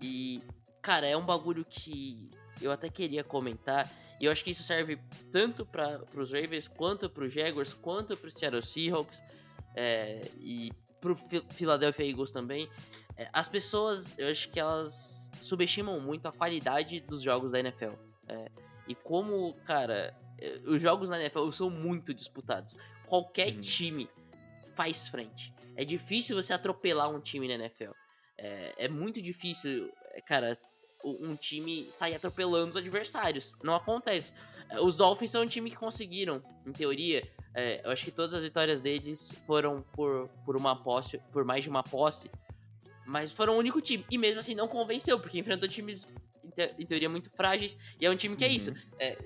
E, cara, é um bagulho que eu até queria comentar. E eu acho que isso serve tanto para os Ravens, quanto para os Jaguars, quanto para os Seattle Seahawks é, e para o Philadelphia Eagles também. É, as pessoas, eu acho que elas subestimam muito a qualidade dos jogos da NFL. É, e como, cara, é, os jogos na NFL são muito disputados. Qualquer Uhum. time faz frente. É difícil você atropelar um time na NFL. É, é muito difícil, cara, um time sair atropelando os adversários. Não acontece. É, Os Dolphins são um time que conseguiram, em teoria. é, eu acho que todas as vitórias deles foram por, por uma posse, por mais de uma posse. Mas foram o único time. E mesmo assim não convenceu, porque enfrentou times, em, te- em teoria, muito frágeis. E é um time que é Uhum. isso. é,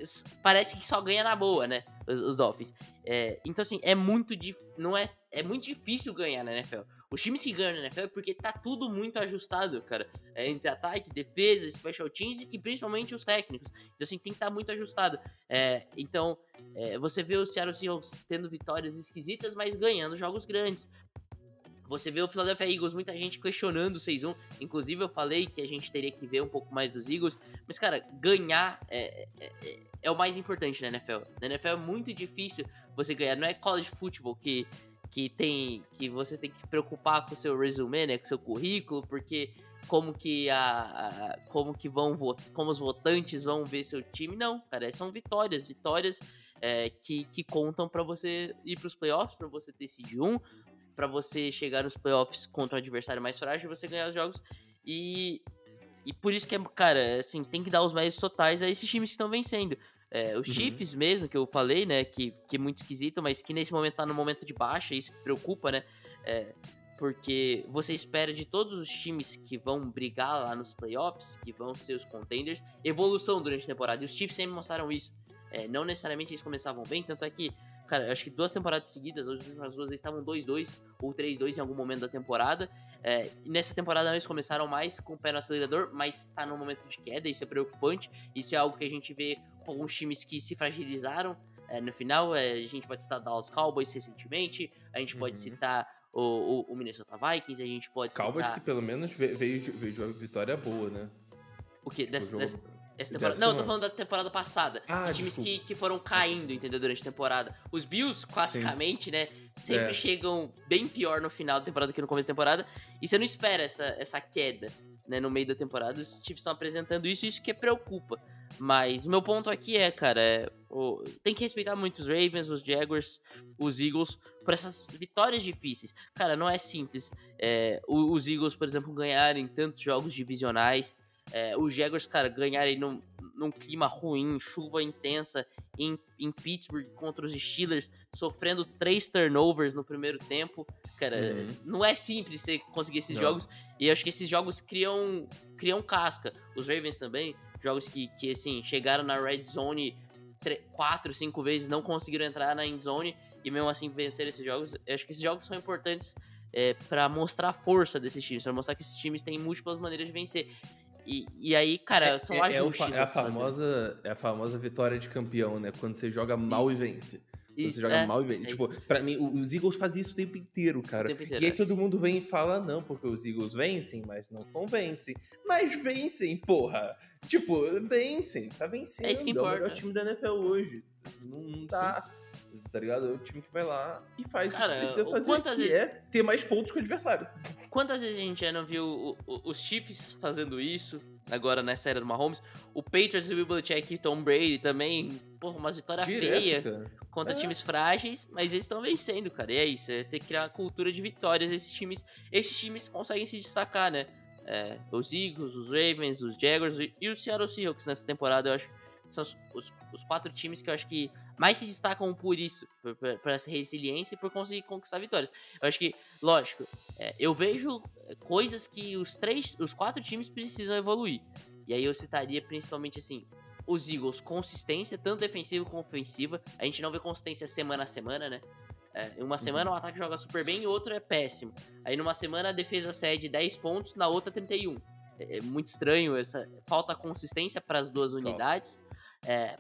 parece que só ganha na boa, né? Os, os Dolphins. É, então, assim, é muito dif- não é, é muito difícil ganhar na NFL. Os times que ganham na NFL é porque tá tudo muito ajustado, cara. É, entre ataque, defesa, special teams e principalmente os técnicos. Então, assim, tem que estar muito ajustado. É, então, é, você vê o Seattle Seahawks tendo vitórias esquisitas, mas ganhando jogos grandes. Você vê o Philadelphia Eagles, muita gente questionando o 6-1. Inclusive, eu falei que a gente teria que ver um pouco mais dos Eagles. Mas, cara, ganhar é, é, é- é o mais importante na NFL. Na NFL é muito difícil você ganhar. Não é college football que, que tem que você tem que preocupar com o seu resume, né, com o seu currículo, porque como que a, a- como que vão como os votantes vão ver seu time? Não, cara, são vitórias, vitórias é, que, que contam pra você ir pros playoffs, pra você ter seed 1, pra você chegar nos playoffs contra um adversário mais frágil, você ganhar os jogos e e por isso que é, cara, assim, tem que dar os méritos totais a esses times que estão vencendo. É, os Uhum. Chiefs mesmo, que eu falei, né, que, que é muito esquisito, mas que nesse momento tá no momento de baixa, isso que preocupa, né? É, porque você espera de todos os times que vão brigar lá nos playoffs, que vão ser os contenders, evolução durante a temporada. E os Chiefs sempre mostraram isso. É, não necessariamente eles começavam bem, tanto é que, cara, eu acho que duas temporadas seguidas, as últimas duas eles estavam 2-2 ou 3-2 em algum momento da temporada. É, e nessa temporada eles começaram mais com o pé no acelerador, mas tá no momento de queda, isso é preocupante. Isso é algo que a gente vê alguns times que se fragilizaram. É, no final, é, a gente pode citar Dallas Cowboys recentemente, a gente pode Uhum. citar o, o, o Minnesota Vikings, a gente pode Cowboys que citar pelo menos ve- veio de, veio de uma vitória boa, né? o que Tipo, dessa, dessa, essa temporada. Não, eu tô semana. falando da temporada passada. Ah, times que, desculpa. que foram caindo, entendeu? Durante a temporada. Os Bills, classicamente, né? Sempre É. chegam bem pior no final da temporada que no começo da temporada. E você não espera essa, essa queda, né? No meio da temporada. Os Chiefs estão apresentando isso, isso que preocupa. Mas o meu ponto aqui é, cara, é, o- tem que respeitar muito os Ravens, os Jaguars, os Eagles, por essas vitórias difíceis. Cara, não é simples. É, os Eagles, por exemplo, ganharem tantos jogos divisionais. É, os Jaguars, cara, ganharem num, num clima ruim, chuva intensa em, em Pittsburgh contra os Steelers, sofrendo três turnovers no primeiro tempo. Cara, Uhum. não é simples você conseguir esses Não. jogos. E eu acho que esses jogos criam, criam casca. Os Ravens também, jogos que, que assim, chegaram na red zone quatro, cinco vezes, não conseguiram entrar na end zone e mesmo assim vencer esses jogos. Eu acho que esses jogos são importantes é, para mostrar a força desses times, para mostrar que esses times têm múltiplas maneiras de vencer. E, e aí, cara, são é, é o ajustes. é a a se fazer. famosa é a famosa vitória de campeão, né? Quando você joga mal Isso. e vence. Isso, você joga é, mal e vence. é tipo, pra mim, o- os Eagles fazem isso o tempo inteiro, o cara. tempo inteiro, E aí é. todo mundo vem e fala, não, porque os Eagles vencem, mas não convencem. Mas vencem, porra! Tipo, vencem, tá vencendo. É isso que o melhor importa. time da NFL hoje. Não, não dá. Tá ligado? É o time que vai lá e faz o Cara, que precisa o- fazer, que vezes- é ter mais pontos que o adversário. Quantas vezes a gente já não viu o- o- os Chiefs fazendo isso, agora nessa era do Mahomes? O Patriots, o Bill Belichick e o Tom Brady também, porra, uma vitória feia Direto, cara. contra É. times frágeis, mas eles estão vencendo, cara. E é isso, é você criar uma cultura de vitórias. Esses times, esses times conseguem se destacar, né? É, os Eagles, os Ravens, os Jaguars e e o Seattle Seahawks nessa temporada, eu acho são os, os- os quatro times que eu acho que mais se destacam por isso, por, por- por essa resiliência e por conseguir conquistar vitórias. Eu acho que, lógico, é, eu vejo é, coisas que os três, os quatro times precisam evoluir. E aí eu citaria principalmente assim, os Eagles, consistência, tanto defensiva como ofensiva. A gente não vê consistência semana a semana, né? É, uma semana o ataque joga super bem e outro é péssimo. Aí numa semana a defesa cede 10 pontos, na outra 31. É, é muito estranho essa falta consistência para as duas unidades. É,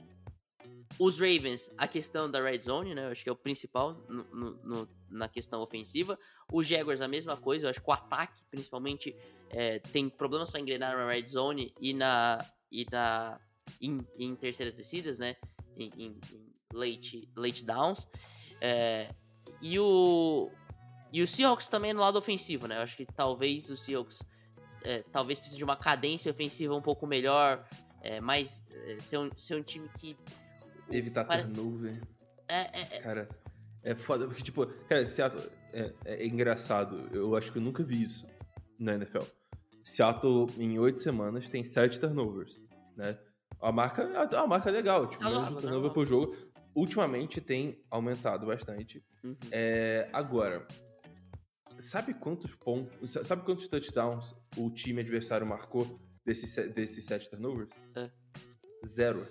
os Ravens, a questão da red zone, né? Eu acho que é o principal no- no- no- na questão ofensiva. Os Jaguars, a mesma coisa. Eu acho que o ataque, principalmente, é, tem problemas para engrenar na red zone e na e na em, em terceiras descidas, né? Em, em- em late, late downs. É, e o e o Seahawks também no lado ofensivo, né? Eu acho que talvez o Seahawks é, talvez precise de uma cadência ofensiva um pouco melhor, é, mais é, ser, um, ser um time que Evitar Pare- turnover. é, é, é- Cara, é foda, porque, tipo, cara, Seattle é, é engraçado. Eu acho que eu nunca vi isso na NFL. Seattle, em oito semanas, tem sete turnovers, né? A marca é uma marca legal, tipo, menos de turnover por jogo. Ultimamente tem aumentado bastante. uhum. É, agora, sabe quantos pontos, sa- sabe quantos touchdowns o time adversário marcou desses, se- desses sete turnovers? É. Zero.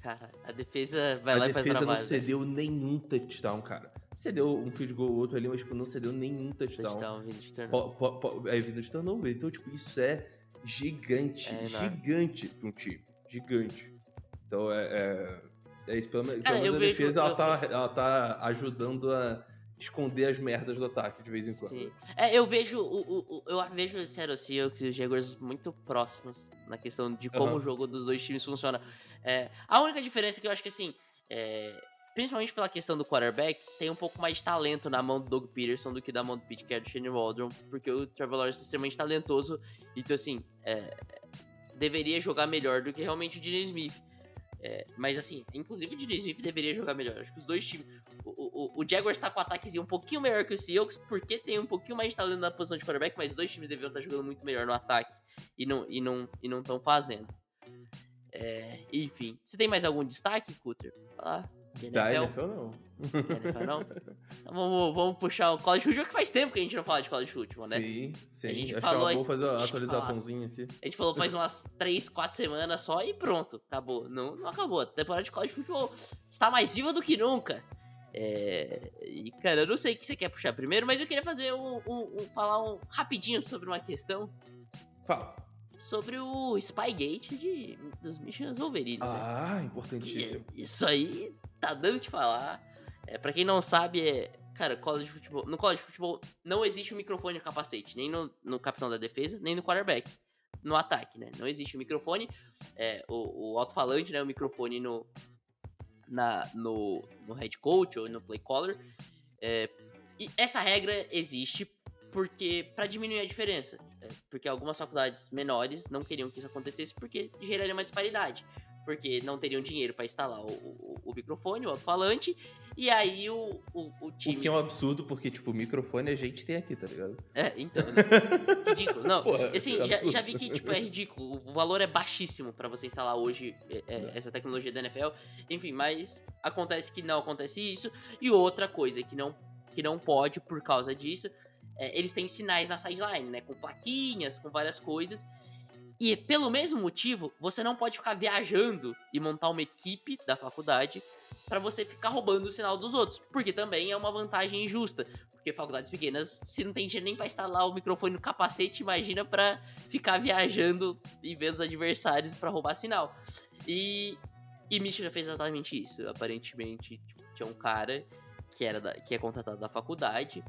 Cara, a defesa vai a lá e faz defesa não cedeu nenhum touchdown, cara. Cedeu um field goal ou outro ali, mas tipo, não cedeu nenhum touchdown. Touchdown, vindo de turnover. Po- po- po- é vindo de turnover. Então, tipo, isso é gigante. É gigante pra um time. Gigante. Então, é... É, é isso. Pelo, menos- Cara, pelo menos a vejo- defesa, ela, eu- tá, ela tá ajudando a esconder as merdas do ataque de vez em quando. Sim. É, eu vejo o, o- eu vejo o Seattle Seahawks e os Jaguars muito próximos na questão de como Aham. o jogo dos dois times funciona. É, a única diferença é que eu acho que assim, é, principalmente pela questão do quarterback, tem um pouco mais de talento na mão do Doug Peterson do que da mão do Pete, que é do Shane Waldron, porque o Trevor Lawrence é extremamente talentoso, então assim, é, deveria jogar melhor do que realmente o Dino Smith. É, mas assim, inclusive o Dino Smith deveria jogar melhor. Acho que os dois times. O, o, o Jaguars tá com o ataquezinho um pouquinho melhor que o Seahawks, porque tem um pouquinho mais de talento na posição de quarterback, mas os dois times deveriam estar jogando muito melhor no ataque e não e não e não estão fazendo. É, enfim, você tem mais algum destaque, Cutter? Ah, De Da NFL? NFL não. Da NFL não? (laughs) Então vamos, vamos puxar o college football, que faz tempo que a gente não fala de college football, né? Sim, sim. A gente Acho falou que é fazer uma atualizaçãozinha aqui. A gente falou faz umas 3, 4 semanas só e pronto, acabou. Não, não acabou. A temporada de college football está mais viva do que nunca. É, E, cara, eu não sei o que você quer puxar primeiro, mas eu queria fazer um, um- um- falar um rapidinho sobre uma questão Fala. Sobre o Spygate de, dos Michigan Wolverines. né? Ah, Que importantíssimo. Isso aí tá dando de falar. É, pra quem não sabe, é. Cara, college de futebol. No college de futebol não existe o microfone no capacete, nem no, no capitão da defesa, nem no quarterback. No ataque, né? Não existe o microfone. É, o, o alto-falante, né? O microfone no, na, no, no head coach ou no play caller. É, e essa regra existe porque para diminuir a diferença. Porque algumas faculdades menores não queriam que isso acontecesse porque geraria uma disparidade. Porque não teriam dinheiro para instalar o, o, o microfone, o alto-falante, e aí o, o, o time. O que é um absurdo, porque, tipo, microfone a gente tem aqui, tá ligado? É, então, né? (laughs) ridículo. Não, Porra, assim, é já, já vi que, tipo, é ridículo. O valor é baixíssimo pra você instalar hoje é, é, essa tecnologia da NFL. Enfim, mas acontece que não acontece isso. E outra coisa que não, que não pode por causa disso, é, eles têm sinais na sideline, né? Com plaquinhas, com várias coisas. E pelo mesmo motivo, você não pode ficar viajando e montar uma equipe da faculdade pra você ficar roubando o sinal dos outros, porque também é uma vantagem injusta. Porque faculdades pequenas, se não tem dinheiro nem pra instalar o microfone no capacete, imagina pra ficar viajando e vendo os adversários pra roubar sinal. E, e Michigan fez exatamente isso. Aparentemente, tipo, tinha um cara que era da- que é contratado da faculdade,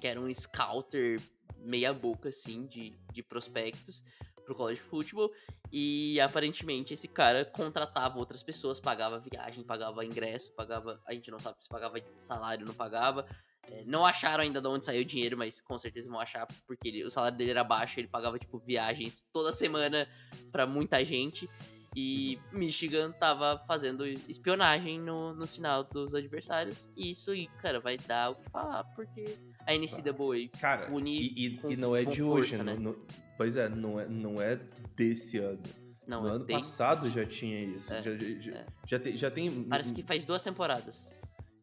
que era um scouter meia boca assim de, de prospectos pro college football e aparentemente esse cara contratava outras pessoas, pagava viagem, pagava ingresso, pagava, a gente não sabe se pagava salário, não pagava. É, não acharam ainda de onde saiu o dinheiro, mas com certeza vão achar porque ele- o salário dele era baixo, ele pagava tipo viagens toda semana pra muita gente. E Michigan tava fazendo espionagem no, no sinal dos adversários. E isso, cara, vai dar o que falar, porque a NCAA Cara, Pune e, e- com- e não é de força, hoje, né? não- pois é não, é, não é desse ano. não no é ano bem- passado já tinha isso. É, já, já, é. já tem, já tem Parece que faz duas temporadas.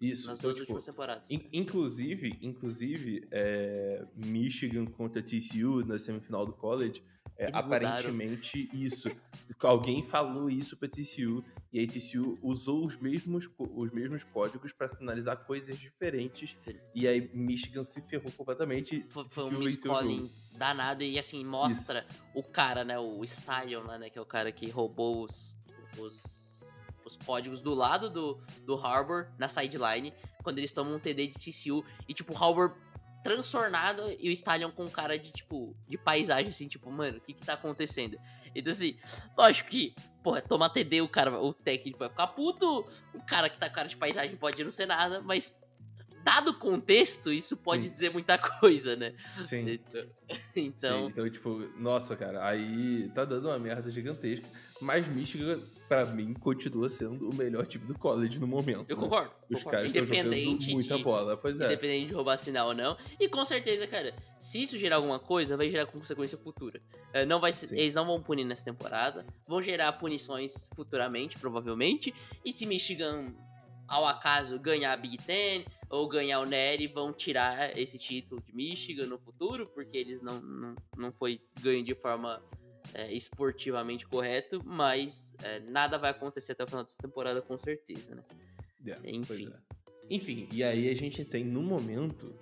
isso. Nas Então, duas tipo, últimas temporadas. in- inclusive, inclusive é, Michigan contra TCU na semifinal do college, é, Eles mudaram. aparentemente isso. Alguém falou isso pra TCU e a TCU usou os mesmos, os mesmos códigos pra sinalizar coisas diferentes. E aí Michigan se ferrou completamente. Foi, foi um miscalling danado e assim, mostra o cara, né? O Stallion lá, né? Que é o cara que roubou os, os, os códigos do lado do, do Harbor na sideline, quando eles tomam um TD de TCU e tipo, o Harbor transtornado e o Stallion com cara de tipo, de paisagem, assim, tipo, mano, o que que tá acontecendo? Então assim, lógico que, porra, tomar TD, o cara, o técnico vai ficar puto, o cara que tá com cara de paisagem pode não ser nada, mas dado o contexto, isso pode Sim. dizer muita (laughs) coisa, né? Sim. Então, (laughs) Sim, então então, tipo, nossa, cara, aí tá dando uma merda gigantesca. Mas Michigan, pra mim, continua sendo o melhor time do college no momento. eu né? concordo. Os concordo. caras estão jogando muita de- bola, pois é. Independente de roubar sinal ou não. E com certeza, cara, se isso gerar alguma coisa, vai gerar consequência futura. É, não vai Sim. eles não vão punir nessa temporada. Vão gerar punições futuramente, provavelmente. E se Michigan, ao acaso, ganhar a Big Ten ou ganhar o NERI, vão tirar esse título de Michigan no futuro, porque eles não, não, não foi ganho de forma é, esportivamente correto. Mas é, nada vai acontecer até o final dessa temporada, com certeza, né? É, Enfim. é. Enfim, e aí a gente tem, no momento,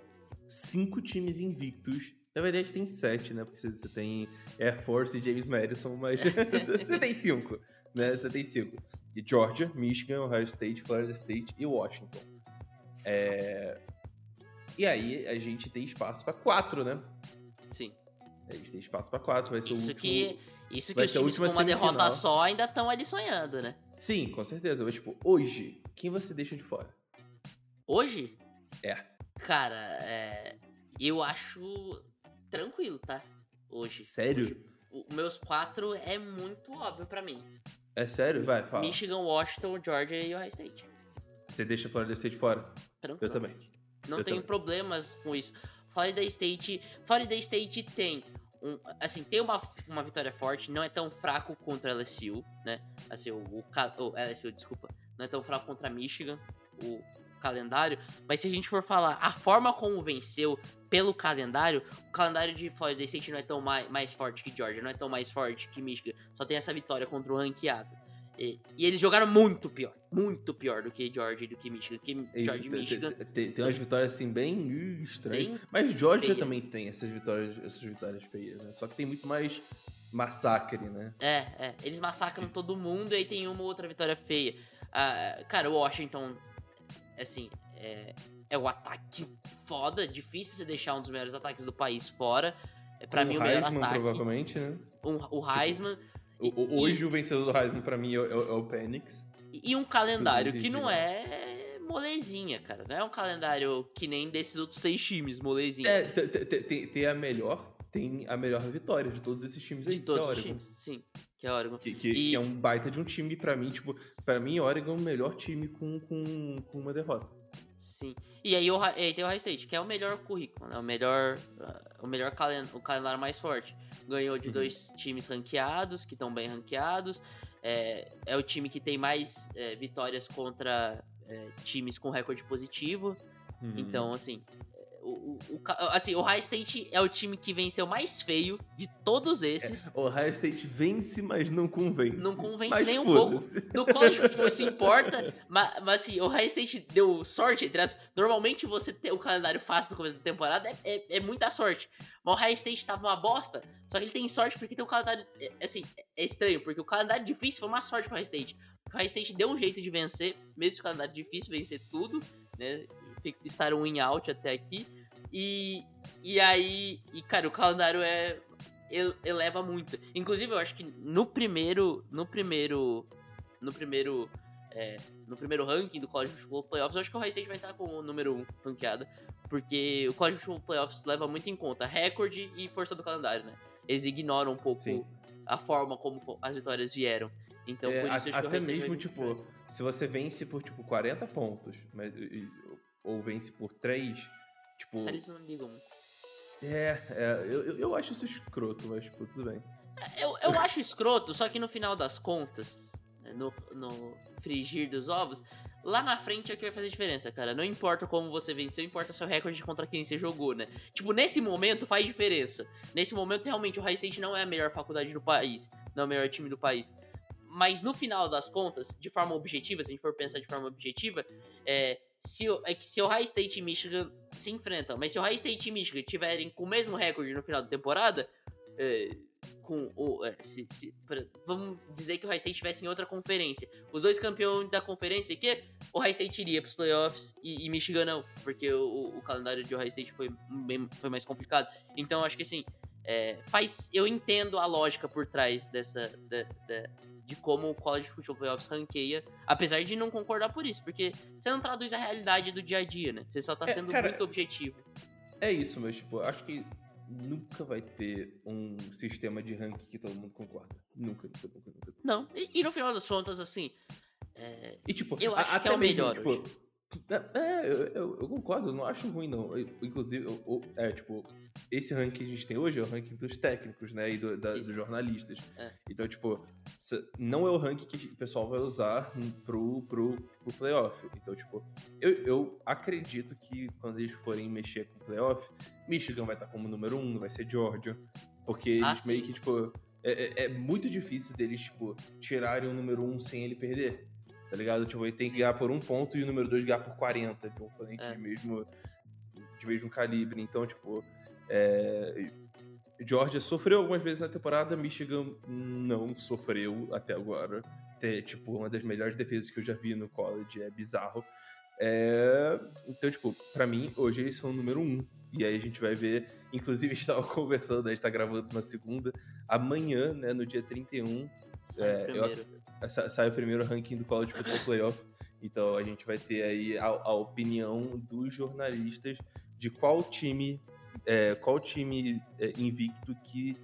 cinco times invictos. Na verdade, tem sete, né? Porque você- tem Air Force e James Madison, mas (laughs) (laughs) você tem cinco, né? Você tem cinco. E Georgia, Michigan, Ohio State, Florida State e Washington. É... E aí a gente tem espaço pra quatro, né? Sim. A gente tem espaço pra quatro, vai ser o Isso último... que, isso que vai ser a times com última uma derrota só ainda estão ali sonhando, né? Sim, com certeza. Mas, tipo, hoje, quem você deixa de fora? Hoje? É. Cara, é, eu acho tranquilo, tá? Hoje. Sério? Hoje, o- meus quatro é muito óbvio pra mim. É sério? Vai, fala. Michigan, Washington, Georgia e Ohio State. Você deixa Florida State fora? Tranquilo. Eu também. Não Eu tenho também. problemas com isso. Florida State, Florida State tem um, assim, tem uma, uma vitória forte, não é tão fraco contra a LSU, né? Assim, o, o, o LSU, desculpa, não é tão fraco contra Michigan, o calendário, mas se a gente for falar a forma como venceu pelo calendário, o calendário de Florida State não é tão mais, mais forte que Georgia, não é tão mais forte que Michigan, só tem essa vitória contra o ranqueado. E, e eles jogaram muito pior, muito pior do que Georgia e do que Michigan. Que Isso, Georgia tem, Michigan. tem- tem- tem umas vitórias assim bem estranhas. Bem Mas Georgia feia. também tem essas vitórias, essas vitórias feias, né? Só que tem muito mais massacre, né? É, é. Eles massacram todo mundo e aí tem uma ou outra vitória feia. Ah, cara, o Washington, assim, é, é o ataque foda. Difícil você deixar um dos melhores ataques do país fora. É, pra mim, o o melhor Heisman, ataque. provavelmente, né? Um- o Heisman. O- o- E- hoje o vencedor do Heisman pra mim é, o- é o- é o Penix. E um calendário que não é molezinha, cara. Não é um calendário que nem desses outros seis times, molezinha. É, te- te- te- tem, a melhor, tem a melhor vitória de todos esses times aí, de é todos os Oregon. times. Sim, que é Oregon. Que, que, E- que é um baita de um time pra mim, tipo, pra mim, Oregon é o melhor time com, com, com uma derrota. Sim. E aí, o, e tem o High State, que é o melhor currículo, né? O melhor, ah, o melhor calen o calendário mais forte. Ganhou de Uhum. dois times ranqueados, que estão bem ranqueados. É, é o time que tem mais é, vitórias contra é, times com recorde positivo. Uhum. Então, assim, o, o, assim, o High State é o time que venceu mais feio de todos esses. O Ohio State vence, mas não convence. Não convence Mas nem um pouco. No college futebol isso importa, mas, mas assim, o High State deu sorte, entre as, Normalmente você ter o calendário fácil no começo da temporada é, é, é muita sorte. Mas o High State tava uma bosta, só que ele tem sorte porque tem um calendário. é, assim, é estranho, porque o calendário difícil foi uma sorte pro High State. O High State deu um jeito de vencer, mesmo o calendário difícil vencer tudo, né? Estar um in out até aqui. E, e aí, e cara, o calendário é ele- eleva muito. Inclusive, eu acho que no primeiro, no primeiro, no primeiro, é, no primeiro ranking do College Football Playoffs, eu acho que o High State vai estar com o número 1 um ranqueada, porque o College Football Playoffs leva muito em conta recorde e força do calendário, né? Eles ignoram um pouco Sim. a forma como as vitórias vieram. Então, É, por isso a- acho até mesmo, tipo, se você vence por, tipo, 40 pontos, mas, ou vence por 3, tipo... Eles não ligam. É, é eu, eu- acho isso escroto, mas, tipo, tudo bem. Eu, eu acho escroto, só que no final das contas, né, no, no frigir dos ovos, lá na frente é que vai fazer diferença, cara. Não importa como você venceu, importa seu recorde contra quem você jogou, né? Tipo, nesse momento faz diferença. Nesse momento, realmente, o High State não é a melhor faculdade do país, não é o melhor time do país. Mas no final das contas, de forma objetiva, se a gente for pensar de forma objetiva, é, se, o- é que se o High State e Michigan se enfrentam, mas se o High State e Michigan tiverem com o mesmo recorde no final da temporada, é, com o. é, se- se- pra- vamos dizer que o High State estivesse em outra conferência. Os dois campeões da conferência aqui, o High State iria pros playoffs e, e Michigan não, porque o, o calendário de Ohio State foi, bem, foi mais complicado. Então acho que assim, é, faz. Eu entendo a lógica por trás dessa. De como o College Football Playoffs ranqueia, apesar de não concordar por isso, porque você não traduz a realidade do dia a dia, né? Você só tá É, sendo cara, muito objetivo. É isso, mas, tipo, acho que nunca vai ter um sistema de ranking que todo mundo concorda. Nunca, nunca, nunca, nunca. Não, e, e no final das contas, assim. é, E, tipo, Eu a- acho que até é o mesmo, melhor tipo, É, é, eu, eu- eu concordo, eu não acho ruim, não. Eu- inclusive, é, tipo, esse ranking que a gente tem hoje é o ranking dos técnicos, né? E do- da- dos jornalistas. É. Então, tipo, não é o ranking que o pessoal vai usar pro, pro, pro playoff. Então, tipo, eu, eu acredito que quando eles forem mexer com o playoff, Michigan vai estar como número um, vai ser Georgia. Porque eles Ah, meio que, tipo. É, é- é muito difícil deles, tipo, tirarem o número um sem ele perder. Tá ligado? Tipo, ele tem que ganhar por um ponto e o número dois ganhar por 40 de um oponente É. de, mesmo, de mesmo calibre. Então, tipo, é, Georgia sofreu algumas vezes na temporada, Michigan não sofreu até agora. Tem, tipo, uma das melhores defesas que eu já vi no college, é bizarro. É, então, tipo, pra mim, hoje eles são o número um. E aí a gente vai ver, inclusive (laughs) a gente tava conversando, a gente tá gravando na segunda, amanhã, né, no dia 31, sai é, eu- primeiro. Sai o primeiro ranking do College Football Playoff. Então a gente vai ter aí a, a opinião dos jornalistas de qual time, é, qual time é, invicto que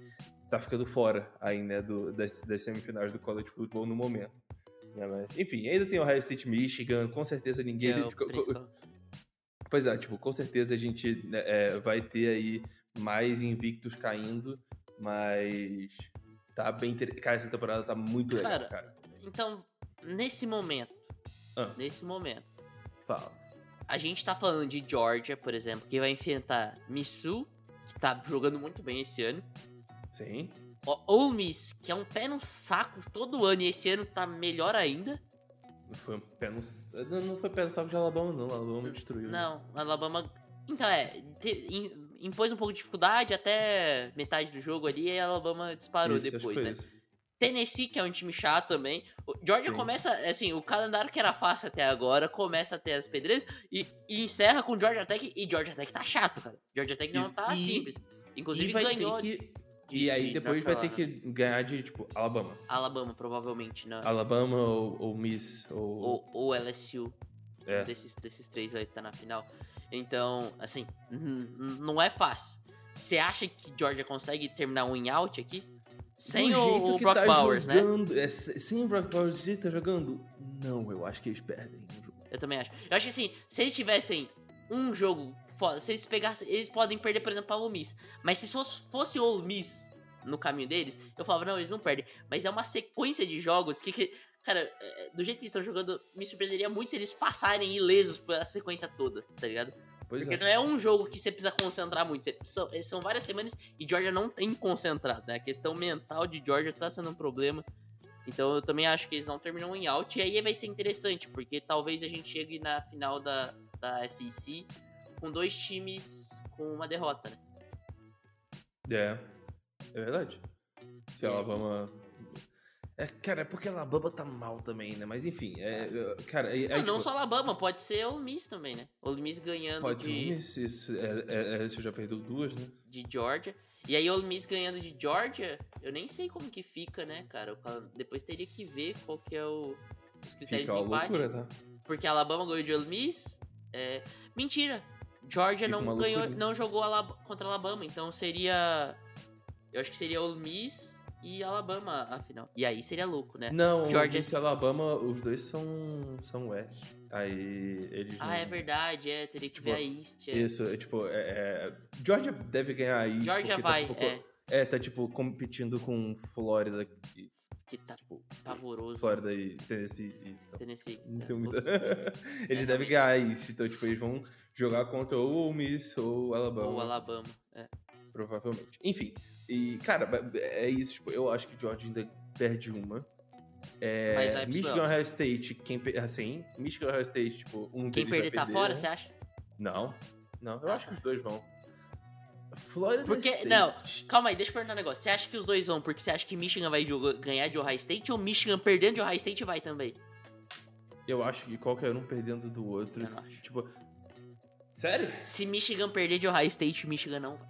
tá ficando fora aí, né, do, das, das semifinais do College Football no momento. Né, mas, enfim, ainda tem o Ohio State Michigan, com certeza ninguém. é co- principal. Pois é, tipo, com certeza a gente né, é, vai ter aí mais invictos caindo, mas tá bem. Cara, essa temporada tá muito legal, Cara, cara. Então, nesse momento, Ah. nesse momento. Fala. A gente tá falando de Georgia, por exemplo, que vai enfrentar Missu, que tá jogando muito bem esse ano. Sim. O Ole Miss, que é um pé no saco todo ano e esse ano tá melhor ainda. Não foi um pé no. Não foi pé no saco de Alabama, não. Alabama destruiu. né? Não, Alabama. Então é, te- im- impôs um pouco de dificuldade até metade do jogo ali e Alabama disparou Isso, depois, né? isso. Tennessee, que é um time chato também. O Georgia Sim. começa, assim, o calendário que era fácil até agora, começa a ter as pedreiras e, e encerra com Georgia Tech. E Georgia Tech tá chato, cara. Georgia Tech não Isso. tá E- simples. Inclusive ganhou. que. de- E aí de depois vai ter que ganhar de, tipo, Alabama. Alabama, provavelmente, né? Alabama ou, ou Miss. Ou. Ou, ou LSU. É. Desses, desses três vai estar na final. Então, assim, não é fácil. Você acha que Georgia consegue terminar um win-out aqui? Sem Do o, jeito o Brock tá Bowers, né? jogando, é, se- sem o Brock Bowers se tá jogando? Não, eu acho que eles perdem o jogo. Eu também acho. Eu acho que assim, se eles tivessem um jogo foda, se eles pegassem. Eles podem perder, por exemplo, pra Ole Miss. Mas se fosse, Ole Miss no caminho deles, eu falava, não, eles não perdem. Mas é uma sequência de jogos que. que cara, é, do jeito que eles estão jogando, me surpreenderia muito se eles passarem ilesos pela sequência toda, tá ligado? Pois Porque é. não é um jogo que você precisa concentrar muito. São, são várias semanas e Georgia não tem concentrado, né? A questão mental de Georgia tá sendo um problema. Então eu também acho que eles não terminam em out. E aí vai ser interessante, porque talvez a gente chegue na final da, da SEC com dois times com uma derrota, né? É. É verdade. Se É. Alabama. É, cara, é porque Alabama tá mal também, né? Mas enfim, é, é, cara, é, não, não tipo, só Alabama, pode ser Ole Miss também, né? Ole Miss ganhando pode ser de, um Miss, isso, é, é, é, você já perdeu duas, né? de Georgia. E aí Ole Miss ganhando de Georgia, eu nem sei como que fica, né, cara? Depois teria que ver qual que é o, os critérios Fica de uma empate. loucura, tá? Porque Alabama ganhou de Ole Miss. É... Mentira. Georgia Fica não ganhou, loucura. não jogou Alab- contra Alabama, então seria. Eu acho que seria Ole Miss e Alabama a final. E aí seria louco, né? Não, Georgia- e Alabama, os dois são, são West. Aí eles Ah, não- é verdade, é. Teria que Tipo, ver a East. É. Isso, é tipo, é, é, Georgia deve ganhar isso. Georgia porque vai, tá, tipo, é. é, tá tipo competindo com Flórida, e, Que tá tipo, pavoroso. Flórida e Tennessee. E, então, Tennessee. não É, tem muita... (laughs) eles É, devem ganhar isso, então tipo, eles vão jogar contra ou o Miss ou Alabama, Ou Alabama. É. provavelmente. Enfim, e cara, é isso, tipo, eu acho que Georgia ainda perde uma. É, pros Michigan. Ohio State, quem, assim, Michigan Ohio State, tipo, um Quem perder vai tá perder. fora, você acha? Não, não, eu Ah, acho que tá. os dois vão. Florida Porque- State. não. Calma aí, deixa eu perguntar um negócio. Você acha que os dois vão porque você acha que Michigan vai ganhar de Ohio State ou Michigan perdendo de Ohio State vai também? Eu acho que qualquer um perdendo do outro. Tipo. Sério? Se Michigan perder de Ohio State, Michigan não vai.